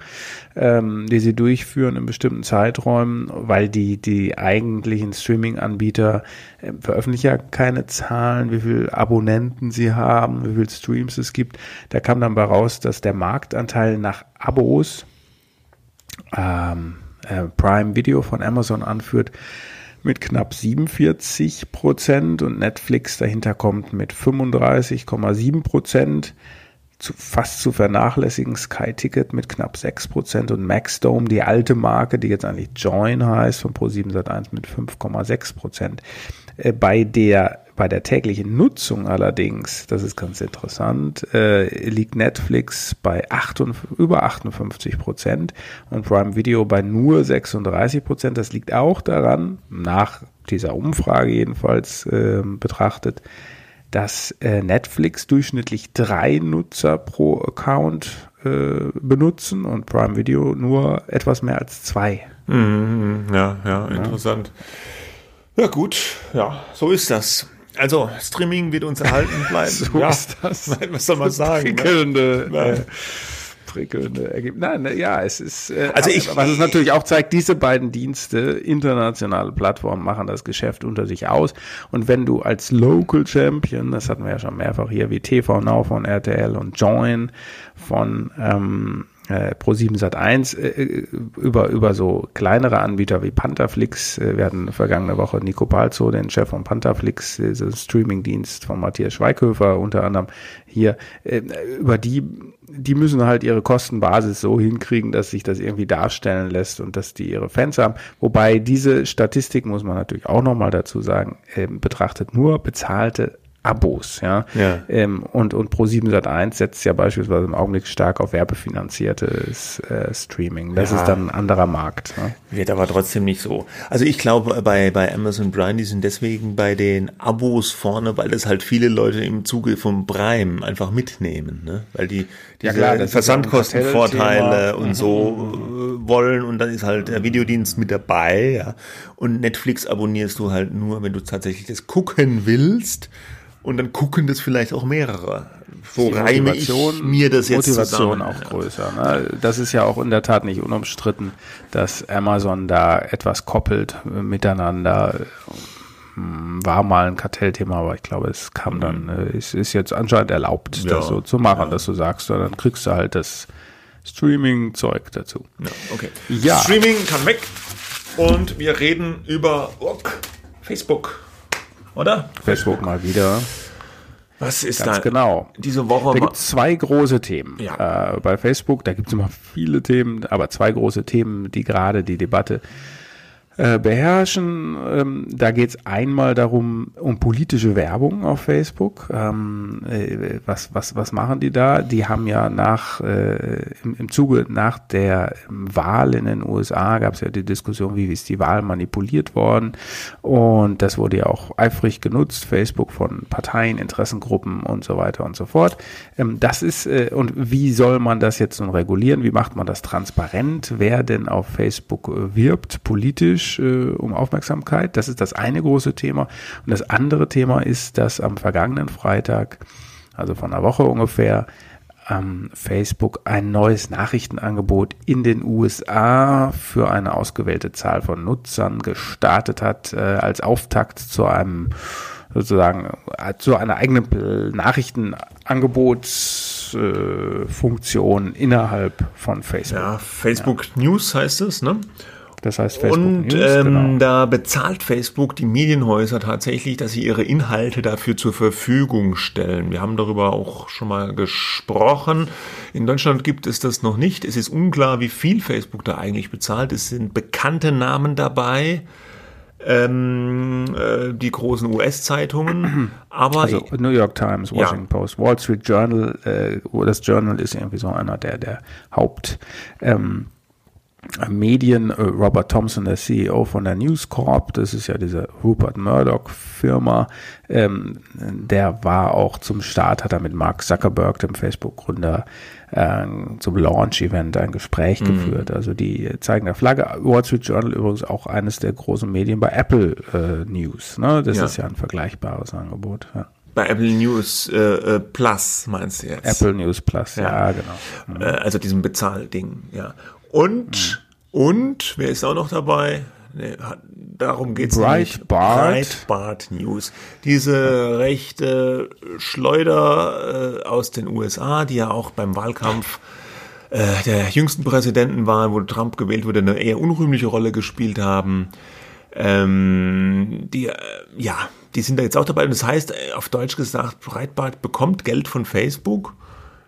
ähm, die sie durchführen in bestimmten Zeiträumen, weil die, die eigentlichen Streaming-Anbieter äh, veröffentlichen ja keine Zahlen, wie viel Abonnenten sie haben, wie viel Streams es gibt. Da kam dann bei raus, dass der Marktanteil nach Abos ähm, äh, Prime Video von Amazon anführt, mit knapp 47 Prozent und Netflix dahinter kommt mit 35,7 Prozent. Zu, fast zu vernachlässigen Sky Ticket mit knapp 6 Prozent und Maxdome, die alte Marke, die jetzt eigentlich Join heißt, von Pro7 Sat1 mit 5,6 Prozent. Äh, bei der bei der täglichen Nutzung allerdings, das ist ganz interessant, äh, liegt Netflix bei 58, über 58 Prozent und Prime Video bei nur 36 Prozent. Das liegt auch daran, nach dieser Umfrage jedenfalls äh, betrachtet, dass äh, Netflix durchschnittlich drei Nutzer pro Account äh, benutzen und Prime Video nur etwas mehr als zwei. Mhm, ja, ja, interessant. Ja, gut, ja, so ist das. Also, Streaming wird uns erhalten bleiben. So ja, ist das. Was soll man sagen? Ne? Ja. äh, prickelnde Ergebnisse. Nein, ne, ja, es ist, äh, Also ich- was es natürlich auch zeigt, diese beiden Dienste, internationale Plattformen, machen das Geschäft unter sich aus. Und wenn du als Local Champion, das hatten wir ja schon mehrfach hier, wie TV Now von RTL und Join von ähm, äh, Pro7 Sat 1 äh, über, über so kleinere Anbieter wie Pantherflix. Äh, wir hatten vergangene Woche Nico Palzo, den Chef von Pantherflix, diesen Streamingdienst von Matthias Schweighöfer unter anderem hier. Äh, über die, die müssen halt ihre Kostenbasis so hinkriegen, dass sich das irgendwie darstellen lässt und dass die ihre Fans haben. Wobei diese Statistik, muss man natürlich auch nochmal dazu sagen, äh, betrachtet nur bezahlte Abos, ja. Ja. Ähm, und, und Pro7 Sat1 setzt ja beispielsweise im Augenblick stark auf werbefinanziertes äh, Streaming. Das Ja. ist dann ein anderer Markt. Ne? Wird aber trotzdem nicht so. Also ich glaube, bei, bei Amazon Prime, die sind deswegen bei den Abos vorne, weil das halt viele Leute im Zuge vom Prime einfach mitnehmen, ne? Weil die diese ja Versandkostenvorteile und so äh, wollen und dann ist halt der Videodienst mit dabei, ja. Und Netflix abonnierst du halt nur, wenn du tatsächlich das gucken willst. Und dann gucken das vielleicht auch mehrere. Die reime ich mir das jetzt Motivation zusammen. auch größer. Ne? Das ist ja auch in der Tat nicht unumstritten, dass Amazon da etwas koppelt äh, miteinander. Hm, War mal ein Kartellthema, aber ich glaube, es kam dann, äh, es ist jetzt anscheinend erlaubt, Mhm. Ja, das so zu machen, dass du sagst, dann kriegst du halt das Streaming-Zeug dazu. Ja, okay. Ja. Streaming kann weg und wir reden über Facebook, oder? Facebook mal wieder. Was ist Ganz da genau. diese Woche? Da gibt es zwei große Themen Ja. äh, bei Facebook. Da gibt es immer viele Themen, aber zwei große Themen, die gerade die Debatte äh, beherrschen. Ähm, da geht es einmal darum, um politische Werbung auf Facebook. Ähm, äh, was, was, was machen die da? Die haben ja nach äh, im, im Zuge nach der Wahl in den USA gab es ja die Diskussion, wie ist die Wahl manipuliert worden. Und das wurde ja auch eifrig genutzt, Facebook von Parteien, Interessengruppen und so weiter und so fort. Ähm, das ist, äh, und wie soll man das jetzt nun regulieren? Wie macht man das transparent? Wer denn auf Facebook äh, wirbt, politisch äh, um Aufmerksamkeit? Das ist das eine große Thema. Und das andere Thema ist, dass am vergangenen Freitag, also von einer Woche ungefähr, ähm, Facebook ein neues Nachrichtenangebot in den USA für eine ausgewählte Zahl von Nutzern gestartet hat, äh, als Auftakt zu einem sozusagen äh, zu einer eigenen Nachrichtenangebotsfunktion äh, innerhalb von Facebook. ja, Facebook News heißt es, ne? Das heißt Facebook und News, ähm, genau. da bezahlt Facebook die Medienhäuser tatsächlich, dass sie ihre Inhalte dafür zur Verfügung stellen. Wir haben darüber auch schon mal gesprochen. In Deutschland gibt es das noch nicht. Es ist unklar, wie viel Facebook da eigentlich bezahlt. Es sind bekannte Namen dabei. Ähm, äh, die großen US-Zeitungen, aber Also New York Times, Ja. Washington Post, Wall Street Journal, äh, das Journal ist irgendwie so einer der, der Haupt ähm, Medien, äh, Robert Thompson, der CEO von der News Corp, das ist ja diese Rupert Murdoch Firma, ähm, der war auch zum Start, hat er mit Mark Zuckerberg, dem Facebook-Gründer, äh, zum Launch-Event ein Gespräch geführt. Also die zeigen der Flagge. Wall Street Journal übrigens auch eines der großen Medien bei Apple äh, News. Ne? Das Ja. ist ja ein vergleichbares Angebot. Ja. bei Apple News äh, äh, Plus meinst du jetzt? Apple News Plus, ja, Ja. genau. Äh, also diesem Bezahlding, ja. Und, und, wer ist auch noch dabei? Nee, darum geht's nicht. Breitbart. Breitbart News. Diese rechte Schleuder äh, aus den USA, die ja auch beim Wahlkampf äh, der jüngsten Präsidentenwahl, wo Trump gewählt wurde, eine eher unrühmliche Rolle gespielt haben. Ähm, die, äh, ja, die sind da jetzt auch dabei. Und das heißt, äh, auf Deutsch gesagt, Breitbart bekommt Geld von Facebook.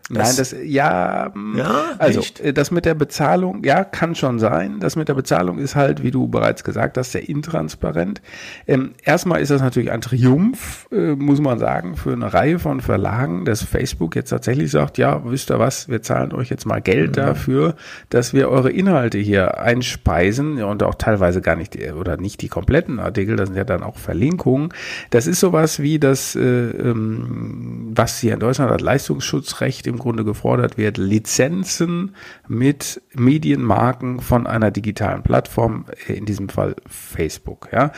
Nein, das, ja, mm, Ja, also echt? äh, das mit der Bezahlung, ja, kann schon sein. Das mit der Bezahlung ist halt, wie du bereits gesagt hast, sehr intransparent. Ähm, erstmal ist das natürlich ein Triumph, äh, muss man sagen, für eine Reihe von Verlagen, dass Facebook jetzt tatsächlich sagt, ja, wisst ihr was, wir zahlen euch jetzt mal Geld dafür, dass wir eure Inhalte hier einspeisen ja, und auch teilweise gar nicht, die- oder nicht die kompletten Artikel, das sind ja dann auch Verlinkungen. Das ist sowas wie das, äh, ähm, was hier in Deutschland als Leistungsschutzrecht im Grunde gefordert wird, Lizenzen mit Medienmarken von einer digitalen Plattform, äh, in diesem Fall Facebook, ja.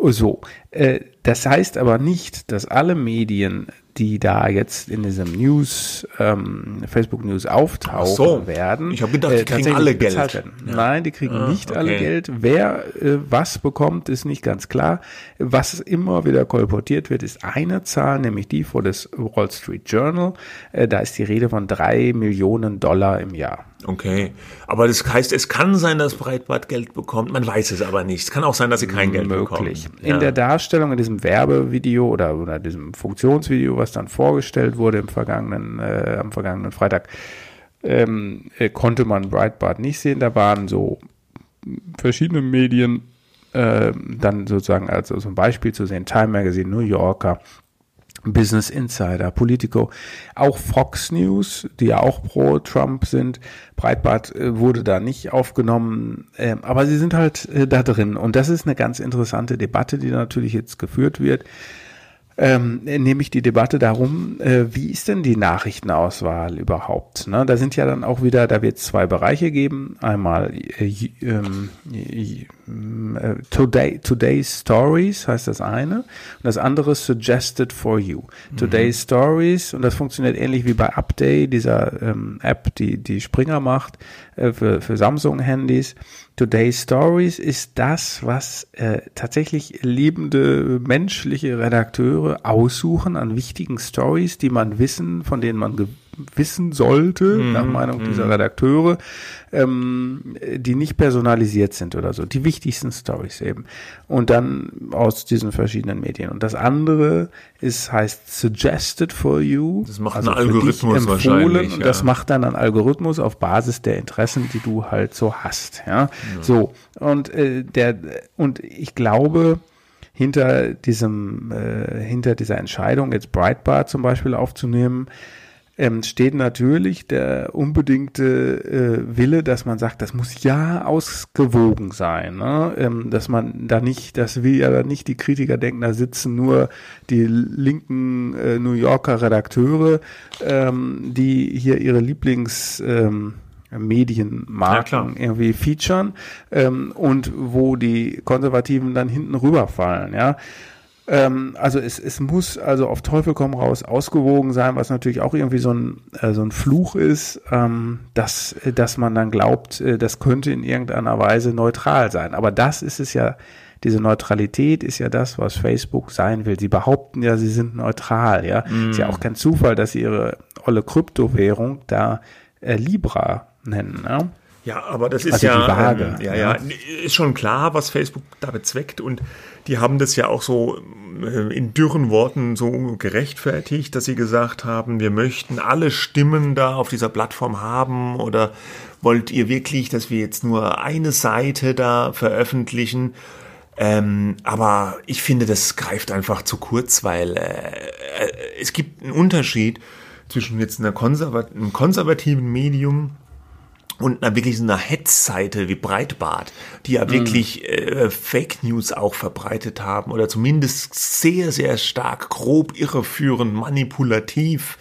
So, das heißt aber nicht, dass alle Medien die da jetzt in diesem News, ähm, Facebook News auftauchen so. werden. Ich habe gedacht, die äh, kriegen alle Geld. Ja. Nein, die kriegen ah, nicht okay. alle Geld. Wer äh, was bekommt, ist nicht ganz klar. Was immer wieder kolportiert wird, ist eine Zahl, nämlich die vor des Wall Street Journal. Äh, da ist die Rede von drei Millionen Dollar im Jahr. Okay, aber das heißt, es kann sein, dass Breitbart Geld bekommt. Man weiß es aber nicht. Es kann auch sein, dass sie kein Geld Möglich. bekommen. In ja. der Darstellung in diesem Werbevideo oder, oder diesem Funktionsvideo, was dann vorgestellt wurde im vergangenen, äh, am vergangenen Freitag, ähm, äh, konnte man Breitbart nicht sehen. Da waren so verschiedene Medien äh, dann sozusagen als so ein Beispiel zu sehen, Time Magazine, New Yorker, Business Insider, Politico, auch Fox News, die ja auch pro Trump sind. Breitbart äh, wurde da nicht aufgenommen, äh, aber sie sind halt äh, da drin. Und das ist eine ganz interessante Debatte, die natürlich jetzt geführt wird ähm, nämlich die Debatte darum, äh, wie ist denn die Nachrichtenauswahl überhaupt? Ne? Da sind ja dann auch wieder, da wird es zwei Bereiche geben. Einmal äh, ähm, äh, Today, Today's Stories heißt das eine und das andere Suggested for You. Mhm. Today's Stories und das funktioniert ähnlich wie bei Update, dieser ähm, App, die die Springer macht äh, für, für Samsung-Handys. Today's Stories ist das, was äh, tatsächlich lebende menschliche Redakteure aussuchen an wichtigen Stories, die man wissen, von denen man wissen sollte, mhm. nach Meinung dieser mhm. Redakteure, ähm, die nicht personalisiert sind oder so. Die wichtigsten Stories eben. Und dann aus diesen verschiedenen Medien. Und das andere ist, heißt Suggested for You. Das macht also ein Algorithmus wahrscheinlich. Und das macht dann ein Algorithmus auf Basis der Interessen, die du halt so hast. Ja, ja. so. Und äh, der, und ich glaube, hinter diesem, äh, hinter dieser Entscheidung, jetzt Breitbart zum Beispiel aufzunehmen, ähm, steht natürlich der unbedingte äh, Wille, dass man sagt, das muss ja ausgewogen sein, ne? ähm, dass man da nicht, dass wir ja nicht die Kritiker denken, da sitzen nur die linken äh, New Yorker Redakteure, ähm, die hier ihre Lieblings ähm, Medienmarken ja, irgendwie featuren ähm, und wo die Konservativen dann hinten rüberfallen, ja. Ähm, also es, es muss also auf Teufel komm raus ausgewogen sein, was natürlich auch irgendwie so ein, äh, so ein Fluch ist, ähm, dass, dass man dann glaubt, äh, das könnte in irgendeiner Weise neutral sein. Aber das ist es ja, diese Neutralität ist ja das, was Facebook sein will. Sie behaupten ja, sie sind neutral, ja. Mm. Ist ja auch kein Zufall, dass sie ihre olle Kryptowährung da äh, Libra nennen, ne? Ja, aber das ist also ja, Waage, ähm, ja, ja, ja, ist schon klar, was Facebook da bezweckt und die haben das ja auch so äh, in dürren Worten so gerechtfertigt, dass sie gesagt haben, wir möchten alle Stimmen da auf dieser Plattform haben oder wollt ihr wirklich, dass wir jetzt nur eine Seite da veröffentlichen? Ähm, aber ich finde, das greift einfach zu kurz, weil äh, äh es gibt einen Unterschied zwischen jetzt einer konservat einem konservativen Medium und einer wirklich so einer Hetzseite wie Breitbart, die ja mhm. wirklich äh, Fake News auch verbreitet haben oder zumindest sehr, sehr stark grob irreführend, manipulativ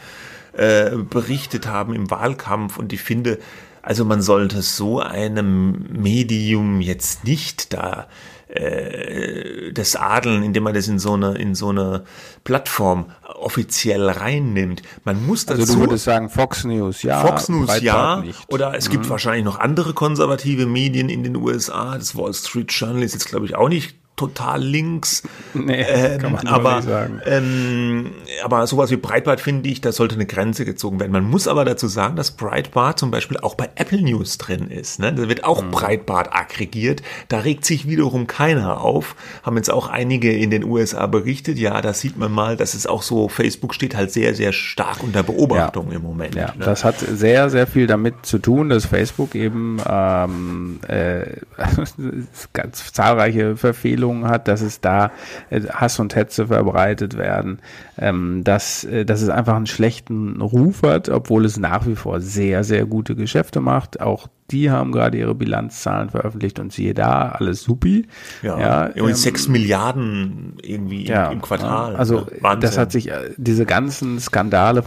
äh, berichtet haben im Wahlkampf. Und ich finde, also man sollte so einem Medium jetzt nicht da äh, das Adeln, indem man das in so eine in so eine Plattform offiziell reinnimmt. Man muss dazu. Also du würdest sagen Fox News, ja. Fox News, ja. Nicht. Oder es mhm. gibt wahrscheinlich noch andere konservative Medien in den USA. Das Wall Street Journal ist jetzt glaube ich auch nicht total links. Nee, ähm, kann man aber, nicht sagen. Ähm, aber sowas wie Breitbart finde ich, da sollte eine Grenze gezogen werden. Man muss aber dazu sagen, dass Breitbart zum Beispiel auch bei Apple News drin ist. Ne? Da wird auch mhm. Breitbart aggregiert. Da regt sich wiederum keiner auf. Haben jetzt auch einige in den USA berichtet. Ja, da sieht man mal, dass es auch so, Facebook steht halt sehr, sehr stark unter Beobachtung ja. im Moment. Ja, ne? das hat sehr, sehr viel damit zu tun, dass Facebook eben ähm, äh, ganz zahlreiche Verfehlungen Entwicklungen hat, dass es da äh, Hass und Hetze verbreitet werden, ähm, dass, äh, dass es einfach einen schlechten Ruf hat, obwohl es nach wie vor sehr, sehr gute Geschäfte macht, auch die haben gerade ihre Bilanzzahlen veröffentlicht und siehe da, alles supi. Ja, ja irgendwie ähm, sechs Milliarden irgendwie im, ja, im Quartal. Also Wahnsinn. das hat sich, äh, diese ganzen Skandale,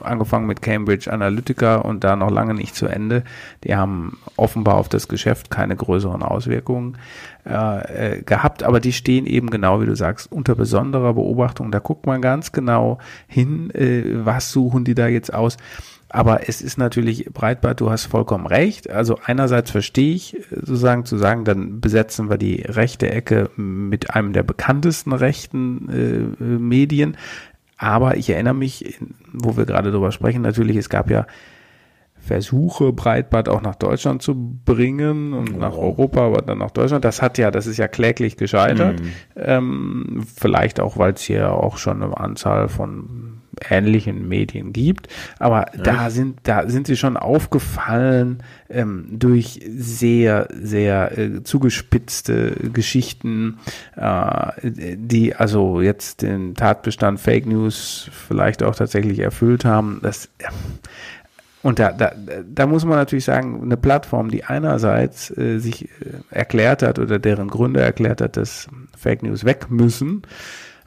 angefangen mit Cambridge Analytica und da noch lange nicht zu Ende, die haben offenbar auf das Geschäft keine größeren Auswirkungen äh, äh, gehabt, aber die stehen eben genau, wie du sagst, unter besonderer Beobachtung. Da guckt man ganz genau hin, äh, was suchen die da jetzt aus. Aber es ist natürlich Breitbart, du hast vollkommen recht. Also einerseits verstehe ich sozusagen zu sagen, dann besetzen wir die rechte Ecke mit einem der bekanntesten rechten äh, Medien. Aber ich erinnere mich, wo wir gerade drüber sprechen, natürlich, es gab ja Versuche, Breitbart auch nach Deutschland zu bringen und oh. nach Europa, aber dann nach Deutschland. Das hat ja, das ist ja kläglich gescheitert. Mhm. Ähm, vielleicht auch, weil es hier auch schon eine Anzahl von ähnlichen Medien gibt. Aber ja. da sind, da sind sie schon aufgefallen ähm, durch sehr, sehr äh, zugespitzte Geschichten, äh, die also jetzt den Tatbestand Fake News vielleicht auch tatsächlich erfüllt haben. Das, äh, und da, da, da muss man natürlich sagen, eine Plattform, die einerseits äh, sich äh, erklärt hat oder deren Gründer erklärt hat, dass Fake News weg müssen,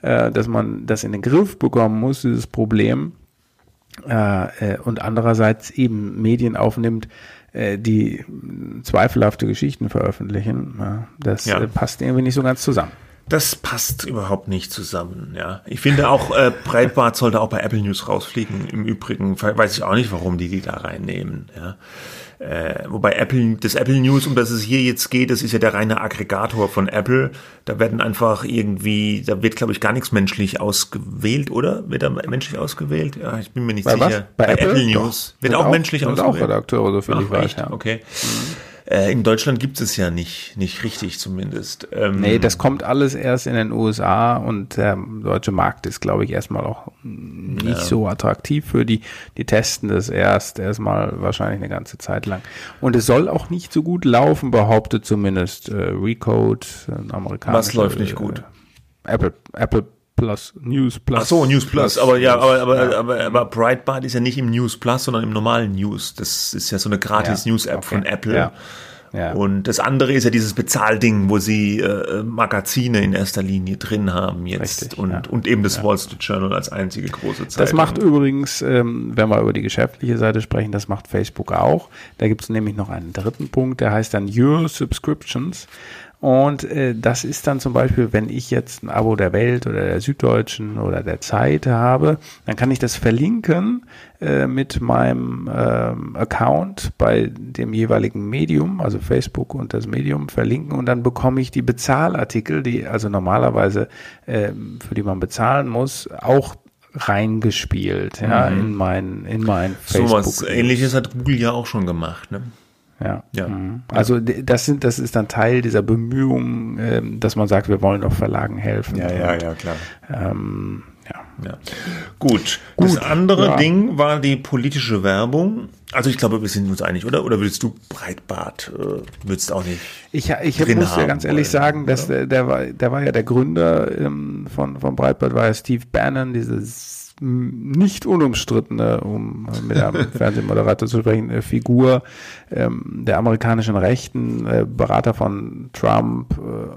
äh, dass man das in den Griff bekommen muss, dieses Problem, äh, äh, und andererseits eben Medien aufnimmt, äh, die zweifelhafte Geschichten veröffentlichen. Ja, das ja. Äh, passt irgendwie nicht so ganz zusammen. Das passt überhaupt nicht zusammen, ja. Ich finde auch, äh, Breitbart sollte auch bei Apple News rausfliegen. Im Übrigen weiß ich auch nicht, warum die die da reinnehmen, ja. Äh, wobei Apple, das Apple News, um das es hier jetzt geht, das ist ja der reine Aggregator von Apple. Da werden einfach irgendwie, da wird, glaube ich, gar nichts menschlich ausgewählt, oder? Wird da menschlich ausgewählt? Ja, ich bin mir nicht Bei sicher. Was? Bei, Bei Apple, Apple News. Doch. Wird, auch, auch menschlich wird ausgewählt. auch Redakteure, so viel Ach, ich weiß. Ja. Okay. Mhm. Äh, in Deutschland gibt es ja nicht, nicht richtig zumindest. Ähm, nee, das kommt alles erst in den USA und der deutsche Markt ist, glaube ich, erstmal auch nicht ja. so attraktiv für die. Die testen das erst erstmal wahrscheinlich eine ganze Zeit lang. Und es soll auch nicht so gut laufen, behauptet zumindest äh, Recode, ein amerikanischer. Was läuft nicht gut? Äh, Apple, Apple Plus, News Plus. Ach so, News Plus, aber ja, aber, aber, ja. aber, aber Breitbart ist ja nicht im News Plus, sondern im normalen News. Das ist ja so eine gratis ja. News App okay. von Apple. Ja. Ja. Und das andere ist ja dieses Bezahlding, wo sie äh, Magazine in erster Linie drin haben jetzt Richtig, und, und eben das. Wall Street Journal als einzige große Zeitung. Das macht übrigens, ähm, wenn wir über die geschäftliche Seite sprechen, das macht Facebook auch. Da gibt es nämlich noch einen dritten Punkt, der heißt dann Your Subscriptions. Und äh, das ist dann zum Beispiel, wenn ich jetzt ein Abo der Welt oder der Süddeutschen oder der Zeit habe, dann kann ich das verlinken äh, mit meinem ähm, Account bei dem jeweiligen Medium, also Facebook und das Medium verlinken und dann bekomme ich die Bezahlartikel, die also normalerweise äh, für die man bezahlen muss, auch reingespielt, ja, mhm. in mein in mein Facebook. So was Ähnliches hat Google ja auch schon gemacht, ne? Ja. ja. Mhm. Also das sind, das ist dann Teil dieser Bemühungen, ähm, dass man sagt, wir wollen doch Verlagen helfen. Ja, ja, ja, klar. Ähm, ja. ja. Gut. Gut. Das andere ja. Ding war die politische Werbung. Also ich glaube, wir sind uns einig, oder? Oder würdest du Breitbart, äh, würdest auch nicht? Ich, ich muss ja ganz ehrlich sagen, dass der, der war, der war ja der Gründer ähm, von, von Breitbart, war ja Steve Bannon, dieses nicht unumstrittene, um mit einem Fernsehmoderator zu sprechen, äh, Figur ähm, der amerikanischen Rechten, äh, Berater von Trump, äh,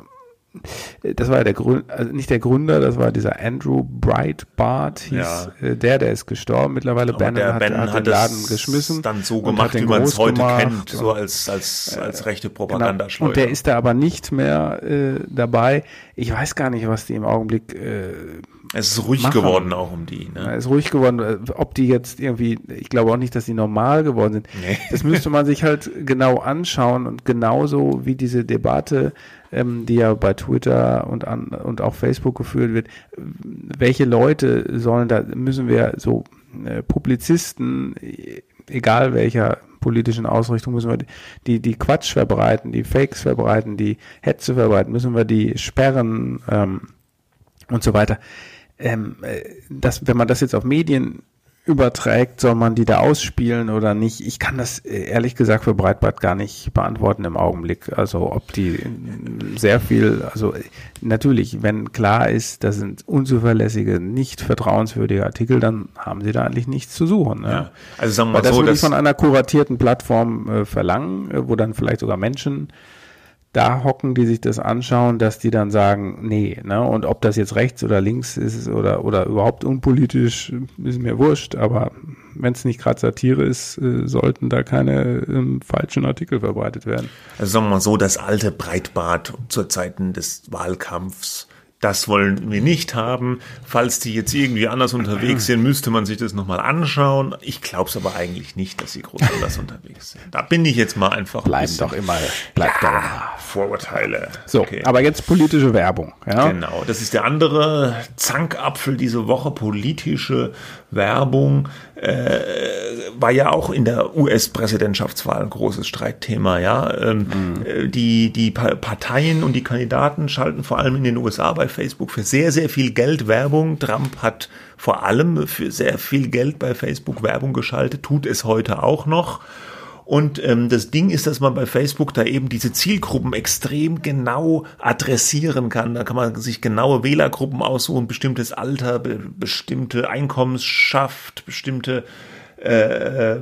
das war ja der Gründer, also nicht der Gründer, das war dieser Andrew Breitbart, hieß ja. Äh, der, der ist gestorben mittlerweile. Aber Bannon hat, Bannon hat, hat den Laden geschmissen. Dann so gemacht, wie man es heute kennt, so als, als, als rechte Propaganda genau. Und der ist da aber nicht mehr äh, dabei. Ich weiß gar nicht, was die im Augenblick äh, es ist ruhig machen. geworden auch um die. Ne? Es ist ruhig geworden. Ob die jetzt irgendwie, ich glaube auch nicht, dass die normal geworden sind. Nee. Das müsste man sich halt genau anschauen und genauso wie diese Debatte ähm, die ja bei Twitter und, an, und auch Facebook geführt wird, welche Leute sollen da, müssen wir so äh, Publizisten, egal welcher politischen Ausrichtung, müssen wir die, die Quatsch verbreiten, die Fakes verbreiten, die Hetze verbreiten, müssen wir die sperren ähm, und so weiter. Ähm, äh, das, wenn man das jetzt auf Medien überträgt, soll man die da ausspielen oder nicht? Ich kann das äh, ehrlich gesagt für Breitbart gar nicht beantworten im Augenblick. Also ob die sehr viel, also natürlich, wenn klar ist, das sind unzuverlässige, nicht vertrauenswürdige Artikel, dann haben sie da eigentlich nichts zu suchen. Ne? Ja. Also sagen wir mal Weil das so, würde ich von einer kuratierten Plattform äh, verlangen, äh, wo dann vielleicht sogar Menschen da hocken, die sich das anschauen, dass die dann sagen, nee, ne? Und ob das jetzt rechts oder links ist oder, oder überhaupt unpolitisch, ist mir wurscht, aber wenn es nicht gerade Satire ist, äh, sollten da keine ähm, falschen Artikel verbreitet werden. Also sagen wir mal so, das alte Breitbart zu Zeiten des Wahlkampfs das wollen wir nicht haben. Falls die jetzt irgendwie anders unterwegs sind, müsste man sich das nochmal anschauen. Ich glaube es aber eigentlich nicht, dass sie groß anders unterwegs sind. Da bin ich jetzt mal einfach. Bleiben ein doch immer, bleibt ja, doch. Vorurteile. So, okay. aber jetzt politische Werbung. Ja? Genau, das ist der andere Zankapfel diese Woche, politische Werbung. Äh, war ja auch in der US-Präsidentschaftswahl ein großes Streitthema. Ja, ähm, mhm. die die Parteien und die Kandidaten schalten vor allem in den USA bei Facebook für sehr sehr viel Geld Werbung. Trump hat vor allem für sehr viel Geld bei Facebook Werbung geschaltet, tut es heute auch noch. Und ähm, das Ding ist, dass man bei Facebook da eben diese Zielgruppen extrem genau adressieren kann. Da kann man sich genaue Wählergruppen aussuchen, bestimmtes Alter, be bestimmte Einkommensschaft, bestimmte äh,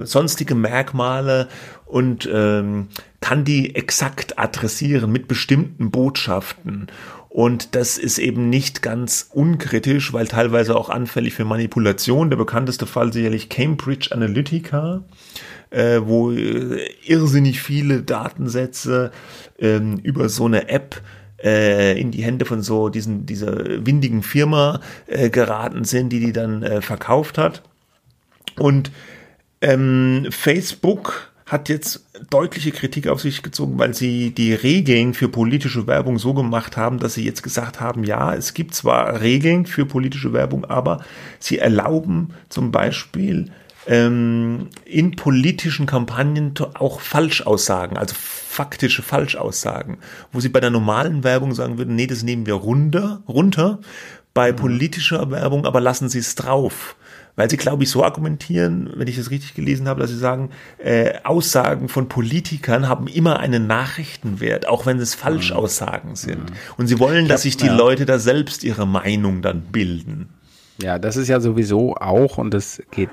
äh, sonstige Merkmale und ähm, kann die exakt adressieren mit bestimmten Botschaften. Und das ist eben nicht ganz unkritisch, weil teilweise auch anfällig für Manipulation. Der bekannteste Fall sicherlich Cambridge Analytica, äh, wo äh, irrsinnig viele Datensätze äh, über so eine App äh, in die Hände von so diesen dieser windigen Firma äh, geraten sind, die die dann äh, verkauft hat. Und ähm, Facebook hat jetzt deutliche Kritik auf sich gezogen, weil sie die Regeln für politische Werbung so gemacht haben, dass sie jetzt gesagt haben, ja, es gibt zwar Regeln für politische Werbung, aber sie erlauben zum Beispiel ähm, in politischen Kampagnen auch Falschaussagen, also faktische Falschaussagen, wo sie bei der normalen Werbung sagen würden, nee, das nehmen wir runter, runter, bei mhm. politischer Werbung aber lassen sie es drauf weil sie, glaube ich, so argumentieren, wenn ich das richtig gelesen habe, dass sie sagen, äh, Aussagen von Politikern haben immer einen Nachrichtenwert, auch wenn es Falschaussagen mhm. sind. Und sie wollen, dass sich die. Leute da selbst ihre Meinung dann bilden. Ja, das ist ja sowieso auch, und das geht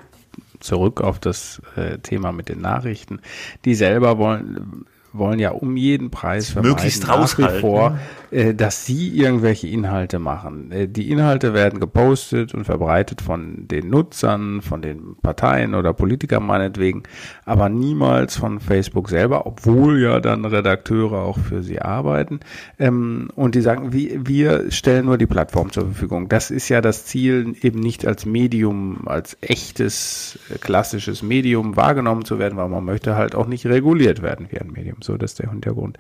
zurück auf das äh, Thema mit den Nachrichten. Die selber wollen, wollen ja um jeden Preis vermeiden, möglichst nach wie vor, äh, dass sie irgendwelche Inhalte machen. Äh, die Inhalte werden gepostet und verbreitet von den Nutzern, von den Parteien oder Politikern meinetwegen, aber niemals von Facebook selber, obwohl ja dann Redakteure auch für sie arbeiten. Ähm, und die sagen, wir, wir stellen nur die Plattform zur Verfügung. Das ist ja das Ziel, eben nicht als Medium, als echtes, äh, klassisches Medium wahrgenommen zu werden, weil man möchte halt auch nicht reguliert werden wie ein Medium. So, das ist der Hintergrund.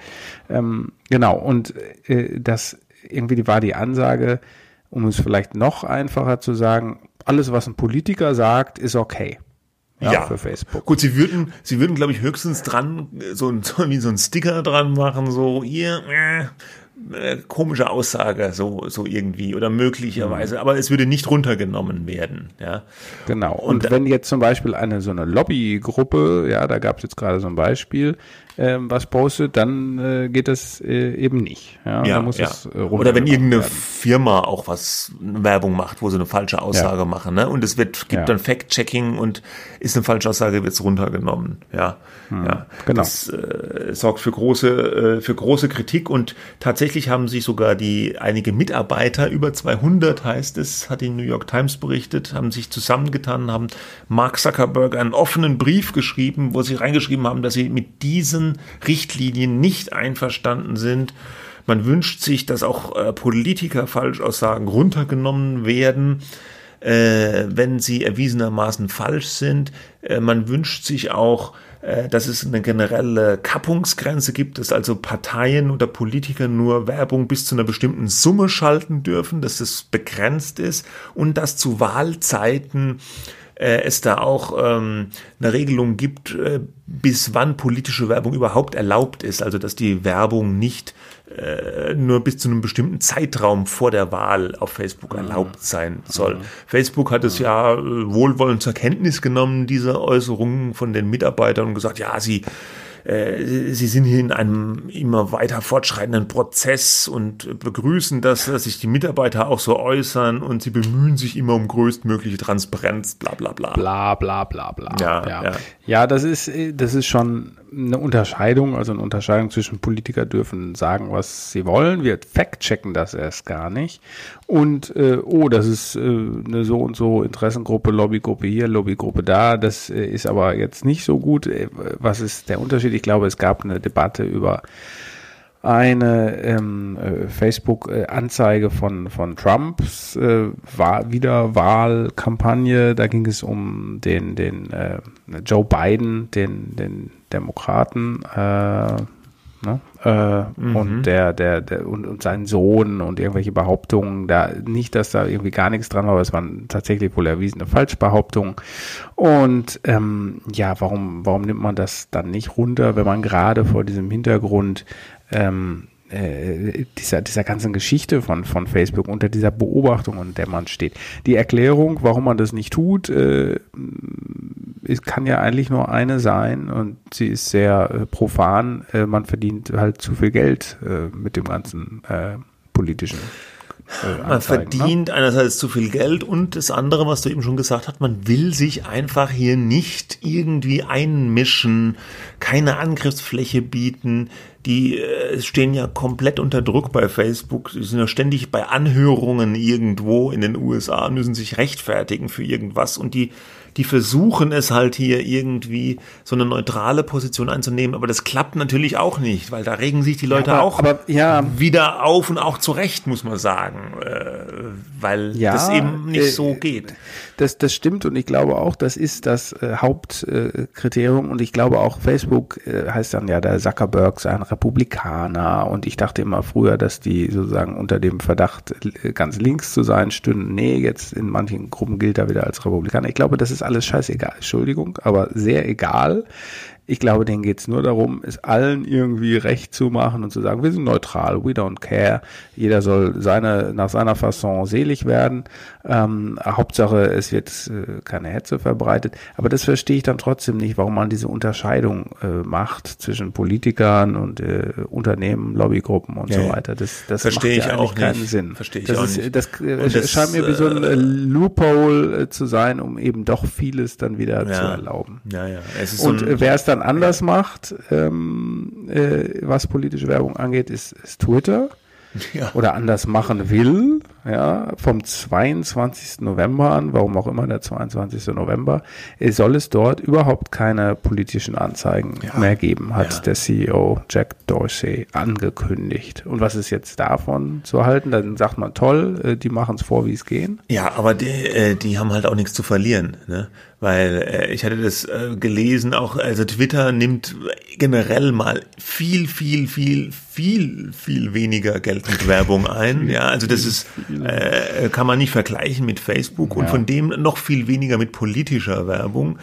Ähm, genau, und äh, das irgendwie war die Ansage, um es vielleicht noch einfacher zu sagen, alles, was ein Politiker sagt, ist okay. Ja, ja, für Facebook. Gut, sie würden, sie würden, glaube ich, höchstens dran so, ein, so wie so ein Sticker dran machen, so hier, äh, äh, komische Aussage, so, so irgendwie oder möglicherweise, mhm. aber es würde nicht runtergenommen werden, ja. Genau. Und, Und wenn jetzt zum Beispiel eine so eine Lobbygruppe, ja, da gab es jetzt gerade so ein Beispiel, ähm, was postet, dann äh, geht das äh, eben nicht. Ja, ja, muss ja. Es, äh, Oder wenn irgendeine werden. Firma auch was Werbung macht, wo sie eine falsche Aussage ja. machen, ne? Und es wird gibt dann Fact-Checking und ist eine falsche Aussage, wird es runtergenommen. Ja, hm, ja. Genau. Das äh, sorgt für große äh, für große Kritik und tatsächlich haben sich sogar die einige Mitarbeiter über 200 heißt es, hat die New York Times berichtet, haben sich zusammengetan, haben Mark Zuckerberg einen offenen Brief geschrieben, wo sie reingeschrieben haben, dass sie mit diesen diesen Richtlinien nicht einverstanden sind. Man wünscht sich, dass auch äh, Politiker Falschaussagen runtergenommen werden, äh, wenn sie erwiesenermaßen falsch sind. Äh, man wünscht sich auch, äh, dass es eine generelle Kappungsgrenze gibt, dass also Parteien oder Politiker nur Werbung bis zu einer bestimmten Summe schalten dürfen, dass es begrenzt ist und dass zu Wahlzeiten es da auch ähm, eine Regelung gibt, äh, bis wann politische Werbung überhaupt erlaubt ist. Also dass die Werbung nicht äh, nur bis zu einem bestimmten Zeitraum vor der Wahl auf Facebook mhm. erlaubt sein soll. Mhm. Facebook hat es ja äh, wohlwollend zur Kenntnis genommen, diese Äußerungen von den Mitarbeitern und gesagt, ja, sie äh, sie sind hier in einem immer weiter fortschreitenden Prozess und begrüßen das, dass sich die Mitarbeiter auch so äußern und sie bemühen sich immer um größtmögliche Transparenz, bla bla bla. Bla bla bla bla. Ja, ja. ja. ja das ist, das ist schon eine Unterscheidung, also eine Unterscheidung zwischen Politiker dürfen sagen, was sie wollen. Wir fact-checken das erst gar nicht. Und, äh, oh, das ist äh, eine so und so Interessengruppe, Lobbygruppe hier, Lobbygruppe da. Das äh, ist aber jetzt nicht so gut. Äh, was ist der Unterschied? Ich glaube, es gab eine Debatte über eine ähm, äh, Facebook-Anzeige von, von Trumps äh, Wiederwahlkampagne. Da ging es um den, den äh, Joe Biden, den, den Demokraten. Äh, Ne? Äh, mhm. Und der, der, der und, und sein Sohn und irgendwelche Behauptungen, da nicht, dass da irgendwie gar nichts dran war, aber es waren tatsächlich wohl erwiesene Falschbehauptungen. Und ähm, ja, warum, warum nimmt man das dann nicht runter, wenn man gerade vor diesem Hintergrund ähm, äh, dieser, dieser ganzen Geschichte von, von Facebook, unter dieser Beobachtung, in der man steht. Die Erklärung, warum man das nicht tut, äh, es kann ja eigentlich nur eine sein und sie ist sehr äh, profan. Äh, man verdient halt zu viel Geld äh, mit dem ganzen politischen. Äh, man verdient ne? einerseits zu viel Geld und das andere, was du eben schon gesagt hast, man will sich einfach hier nicht irgendwie einmischen, keine Angriffsfläche bieten. Die äh, stehen ja komplett unter Druck bei Facebook. Sie sind ja ständig bei Anhörungen irgendwo in den USA, müssen sich rechtfertigen für irgendwas und die die versuchen es halt hier irgendwie so eine neutrale Position einzunehmen, aber das klappt natürlich auch nicht, weil da regen sich die Leute ja, aber, auch aber, ja. wieder auf und auch zurecht, muss man sagen, äh, weil ja, das eben nicht äh, so geht. Das, das stimmt und ich glaube auch, das ist das äh, Hauptkriterium und ich glaube auch, Facebook äh, heißt dann ja, der Zuckerberg sei ein Republikaner und ich dachte immer früher, dass die sozusagen unter dem Verdacht, äh, ganz links zu sein, stünden. Nee, jetzt in manchen Gruppen gilt er wieder als Republikaner. Ich glaube, das ist alles scheißegal, Entschuldigung, aber sehr egal. Ich glaube, denen geht es nur darum, es allen irgendwie recht zu machen und zu sagen, wir sind neutral, we don't care. Jeder soll seine, nach seiner Fasson selig werden. Ähm, Hauptsache, es wird äh, keine Hetze verbreitet. Aber das verstehe ich dann trotzdem nicht, warum man diese Unterscheidung äh, macht zwischen Politikern und äh, Unternehmen, Lobbygruppen und ja, so weiter. Das, das verstehe macht ja ich auch keinen nicht. Sinn. Verstehe ich das auch ist, nicht. Das, äh, das scheint mir wie so ein äh, Loophole äh, zu sein, um eben doch vieles dann wieder ja. zu erlauben. Ja, ja. Es ist und so ein, wer es dann anders macht, ähm, äh, was politische Werbung angeht, ist, ist Twitter. Ja. Oder anders machen will, ja, vom 22. November an, warum auch immer der 22. November, soll es dort überhaupt keine politischen Anzeigen ja. mehr geben, hat ja. der CEO Jack Dorsey angekündigt. Und was ist jetzt davon zu halten? Dann sagt man toll, äh, die machen es vor, wie es gehen. Ja, aber die, äh, die haben halt auch nichts zu verlieren, ne? Weil äh, ich hatte das äh, gelesen, auch also Twitter nimmt generell mal viel, viel, viel, viel, viel weniger Geld mit Werbung ein. Ja, also das ist äh, kann man nicht vergleichen mit Facebook und von dem noch viel weniger mit politischer Werbung.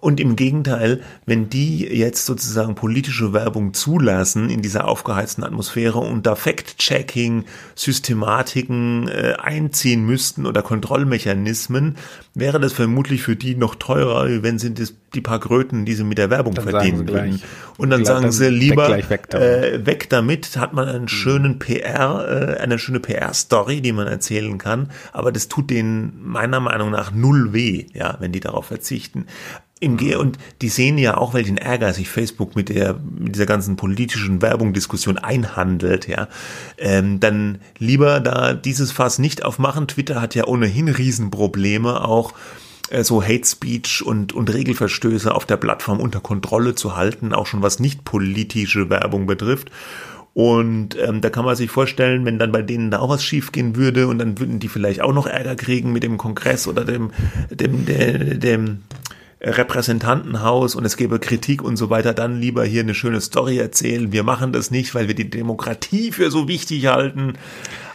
Und im Gegenteil, wenn die jetzt sozusagen politische Werbung zulassen in dieser aufgeheizten Atmosphäre und da Fact-Checking, Systematiken äh, einziehen müssten oder Kontrollmechanismen, wäre das vermutlich für die noch teurer, wenn sie das, die paar Kröten, die sie mit der Werbung dann verdienen würden. Und dann sagen sie lieber weg, äh, weg, damit, hat man einen schönen PR, äh, eine schöne PR-Story, die man erzählen kann, aber das tut denen meiner Meinung nach null weh, ja, wenn die darauf verzichten. Im Ge und die sehen ja auch, welchen Ärger sich Facebook mit der mit dieser ganzen politischen Werbung-Diskussion einhandelt, ja. Ähm, dann lieber da dieses Fass nicht aufmachen. Twitter hat ja ohnehin Riesenprobleme, auch äh, so Hate Speech und, und Regelverstöße auf der Plattform unter Kontrolle zu halten, auch schon was nicht politische Werbung betrifft. Und ähm, da kann man sich vorstellen, wenn dann bei denen da auch was schiefgehen würde und dann würden die vielleicht auch noch Ärger kriegen mit dem Kongress oder dem, dem, dem, dem Repräsentantenhaus und es gäbe Kritik und so weiter, dann lieber hier eine schöne Story erzählen. Wir machen das nicht, weil wir die Demokratie für so wichtig halten.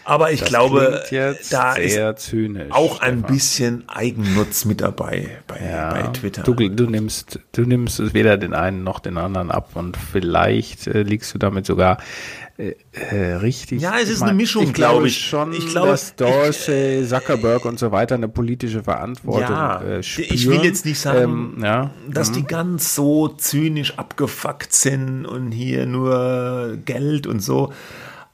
Aber ich Das glaube, da ist zynisch. auch ein Stefan. bisschen Eigennutz mit dabei bei, bei Twitter. Du, du, nimmst, du nimmst weder den einen noch den anderen ab und vielleicht äh, liegst du damit sogar äh, äh, richtig. Ja, es Ich ist eine Mischung, ich glaube ich. schon, Ich glaube, dass Dorsey, Zuckerberg und so weiter eine politische Verantwortung Ja, äh, ich spüren. will jetzt nicht sagen, ähm, ja, dass die ganz so zynisch abgefuckt sind und hier nur Geld und so.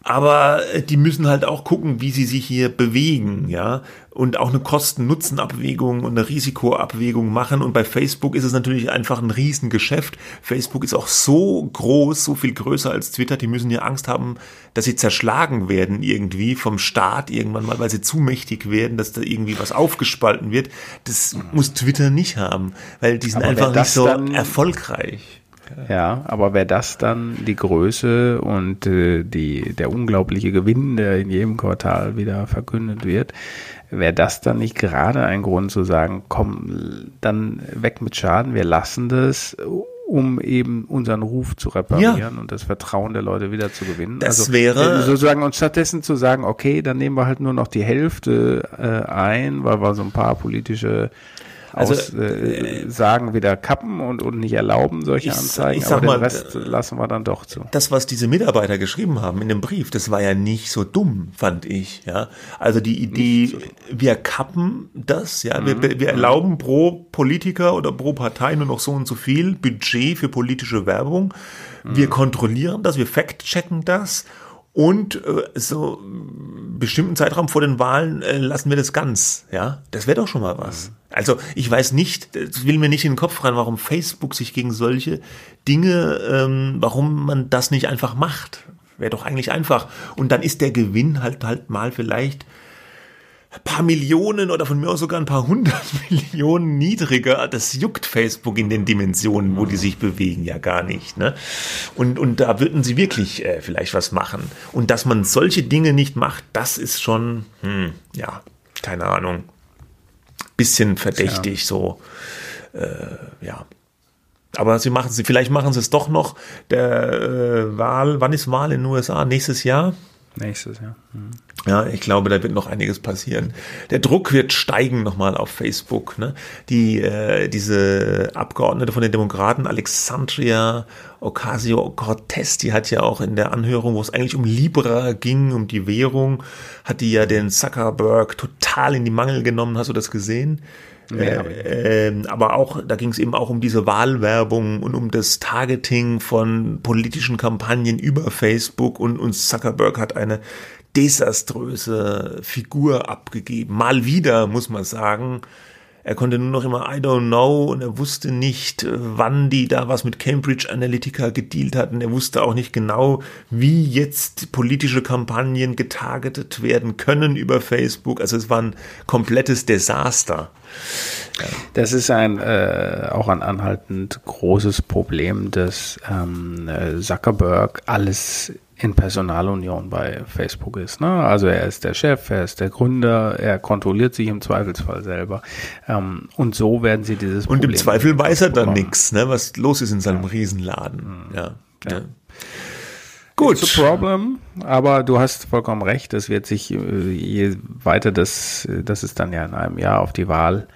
Aber äh, die müssen halt auch gucken, wie sie sich hier bewegen, ja. Und auch eine Kosten-Nutzen-Abwägung und eine Risikoabwägung machen. Und bei Facebook ist es natürlich einfach ein Riesengeschäft. Facebook ist auch so groß, so viel größer als Twitter. Die müssen ja Angst haben, dass sie zerschlagen werden irgendwie vom Staat irgendwann mal, weil sie zu mächtig werden, dass da irgendwie was aufgespalten wird. Das muss Twitter nicht haben, weil die sind Aber einfach nicht so erfolgreich. Ja, aber wäre das dann die Größe und äh, die, der unglaubliche Gewinn, der in jedem Quartal wieder verkündet wird, wäre das dann nicht gerade ein Grund zu sagen, komm, dann weg mit Schaden, wir lassen das, um eben unseren Ruf zu reparieren und das Vertrauen der Leute wieder zu gewinnen. Das wäre- äh, sozusagen und stattdessen zu sagen, okay, dann nehmen wir halt nur noch die Hälfte äh, ein, weil wir so ein paar politische Also, aus, äh, sagen wieder kappen und, und nicht erlauben solche Ich- Anzeigen, ich aber mal, den Rest lassen wir dann doch zu. das, was diese Mitarbeiter geschrieben haben in dem Brief, das war ja nicht so dumm, fand ich. Ja, also die Idee, wir kappen das, ja, wir, wir erlauben pro Politiker oder pro Partei nur noch so und so viel Budget für politische Werbung. Wir kontrollieren das, wir fact-checken das. Und äh, so einen bestimmten Zeitraum vor den Wahlen äh, lassen wir das ganz, ja. Das wäre doch schon mal was. Also ich weiß nicht, es will mir nicht in den Kopf rein, warum Facebook sich gegen solche Dinge, ähm, warum man das nicht einfach macht. Wäre doch eigentlich einfach. Und dann ist der Gewinn halt halt mal vielleicht paar Millionen oder von mir aus sogar ein paar hundert Millionen niedriger. Das juckt Facebook in den Dimensionen, wo die sich bewegen, ja gar nicht. Ne? Und, und da würden sie wirklich äh, vielleicht was machen. Und dass man solche Dinge nicht macht, das ist schon, hm, ja, keine Ahnung, bisschen verdächtig so. Äh, ja. Aber sie machen sie, vielleicht machen sie es doch noch. Der äh, Wahl, wann ist Wahl in den USA? Nächstes Jahr? Nächstes Jahr. Mhm. Ja, ich glaube, da wird noch einiges passieren. Der Druck wird steigen nochmal auf Facebook. Ne? Die, äh, diese Abgeordnete von den Demokraten, Alexandria Ocasio-Cortez, die hat ja auch in der Anhörung, wo es eigentlich um Libra ging, um die Währung, hat die ja den Zuckerberg total in die Mangel genommen. Hast du das gesehen? Nicht. Ähm, aber auch, da ging es eben auch um diese Wahlwerbung und um das Targeting von politischen Kampagnen über Facebook und, und Zuckerberg hat eine desaströse Figur abgegeben. Mal wieder, muss man sagen. Er konnte nur noch immer I don't know und er wusste nicht, äh, wann die da was mit Cambridge Analytica gedealt hatten. Er wusste auch nicht genau, wie jetzt politische Kampagnen getargetet werden können über Facebook. Also es war ein komplettes Desaster. Das ist ein äh, auch ein anhaltend großes Problem, dass ähm, äh, Zuckerberg alles in Personalunion bei Facebook ist. Ne? Also er ist der Chef, er ist der Gründer, er kontrolliert sich im Zweifelsfall selber. Ähm, und so werden sie dieses Und Problem im Zweifel weiß er dann nichts, ne, was los ist in seinem Riesenladen. Ja. ja. It's Gut. a problem, aber du hast vollkommen recht, es wird sich, äh, je weiter das, äh, das ist dann ja in einem Jahr auf die Wahl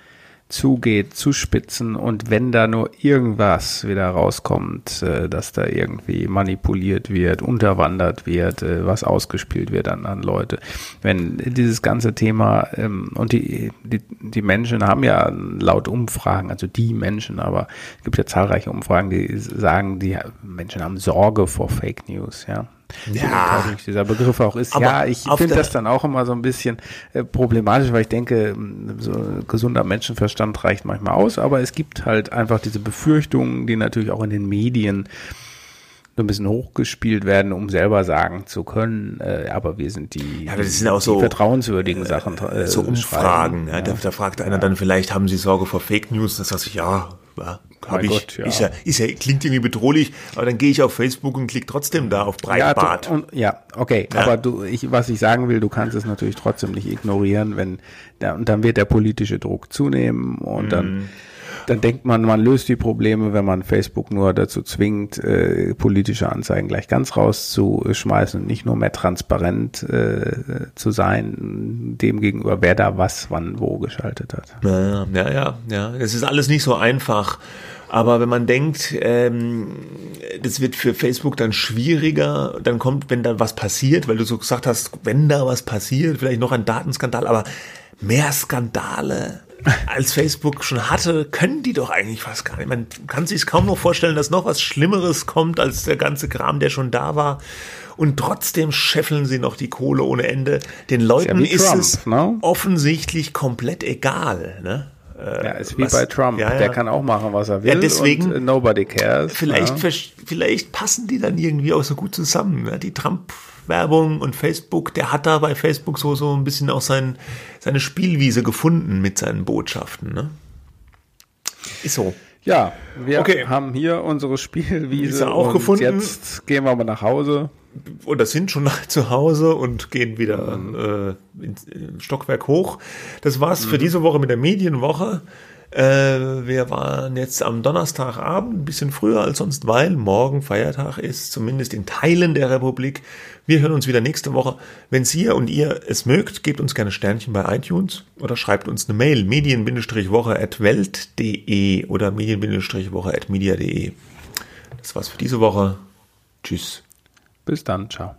zugeht, zuspitzen und wenn da nur irgendwas wieder rauskommt, äh, dass da irgendwie manipuliert wird, unterwandert wird, äh, was ausgespielt wird an, an Leute, wenn dieses ganze Thema ähm, und die, die, die Menschen haben ja laut Umfragen, also die Menschen, aber es gibt ja zahlreiche Umfragen, die sagen, die Menschen haben Sorge vor Fake News, ja. So Ja. untauglich dieser Begriff auch ist. Aber ja, ich finde das dann auch immer so ein bisschen äh, problematisch, weil ich denke, so gesunder Menschenverstand reicht manchmal aus, aber es gibt halt einfach diese Befürchtungen, die natürlich auch in den Medien so ein bisschen hochgespielt werden, um selber sagen zu können, äh, aber wir sind die, Ja, aber das sind auch so, vertrauenswürdigen Sachen. Äh, so Umfragen. schreiben. Ja, Da, da fragt einer dann vielleicht, haben Sie Sorge vor Fake News? Das sage ich, ja, ja Mein ich. Gott, ja. Ist ja, ist ja, klingt irgendwie bedrohlich, aber dann gehe ich auf Facebook und klicke trotzdem da auf Ja, Breitbart. du, und, ja, okay. Ja. Aber du, ich, was ich sagen will, du kannst es natürlich trotzdem nicht ignorieren, wenn da, und dann wird der politische Druck zunehmen und dann dann denkt man, man löst die Probleme, wenn man Facebook nur dazu zwingt, äh, politische Anzeigen gleich ganz rauszuschmeißen und nicht nur mehr transparent äh, zu sein, dem gegenüber, wer da was, wann, wo geschaltet hat. Ja, ja, ja, ja. Es ist alles nicht so einfach. Aber wenn man denkt, ähm, das wird für Facebook dann schwieriger, dann kommt, wenn da was passiert, weil du so gesagt hast, wenn da was passiert, vielleicht noch ein Datenskandal, aber mehr Skandale als Facebook schon hatte, können die doch eigentlich fast gar nicht. Man kann sich kaum noch vorstellen, dass noch was Schlimmeres kommt als der ganze Kram, der schon da war. Und trotzdem scheffeln sie noch die Kohle ohne Ende. Den Leuten ist, ja Trump, es ne? offensichtlich komplett egal. Ne? Ja, ist wie was, bei Trump. Ja, ja. Der kann auch machen, was er will. Ja, deswegen. Und nobody cares. Vielleicht, ja. vielleicht passen die dann irgendwie auch so gut zusammen. Ne? Die Trump-Werbung und Facebook, der hat da bei Facebook so, so ein bisschen auch sein, seine Spielwiese gefunden mit seinen Botschaften. Ne? Ist so. Ja, wir okay. haben hier unsere Spielwiese auch gefunden. Jetzt gehen wir mal nach Hause oder sind schon zu Hause und gehen wieder mhm. äh, ins Stockwerk hoch. Das war's mhm. für diese Woche mit der Medienwoche. Äh, wir waren jetzt am Donnerstagabend ein bisschen früher als sonst, weil morgen Feiertag ist, zumindest in Teilen der Republik. Wir hören uns wieder nächste Woche. Wenn Sie und ihr es mögt, gebt uns gerne Sternchen bei iTunes oder schreibt uns eine Mail medien-woche at welt.de oder medien-woche at media.de. Das war's für diese Woche. Tschüss. Bis dann, ciao.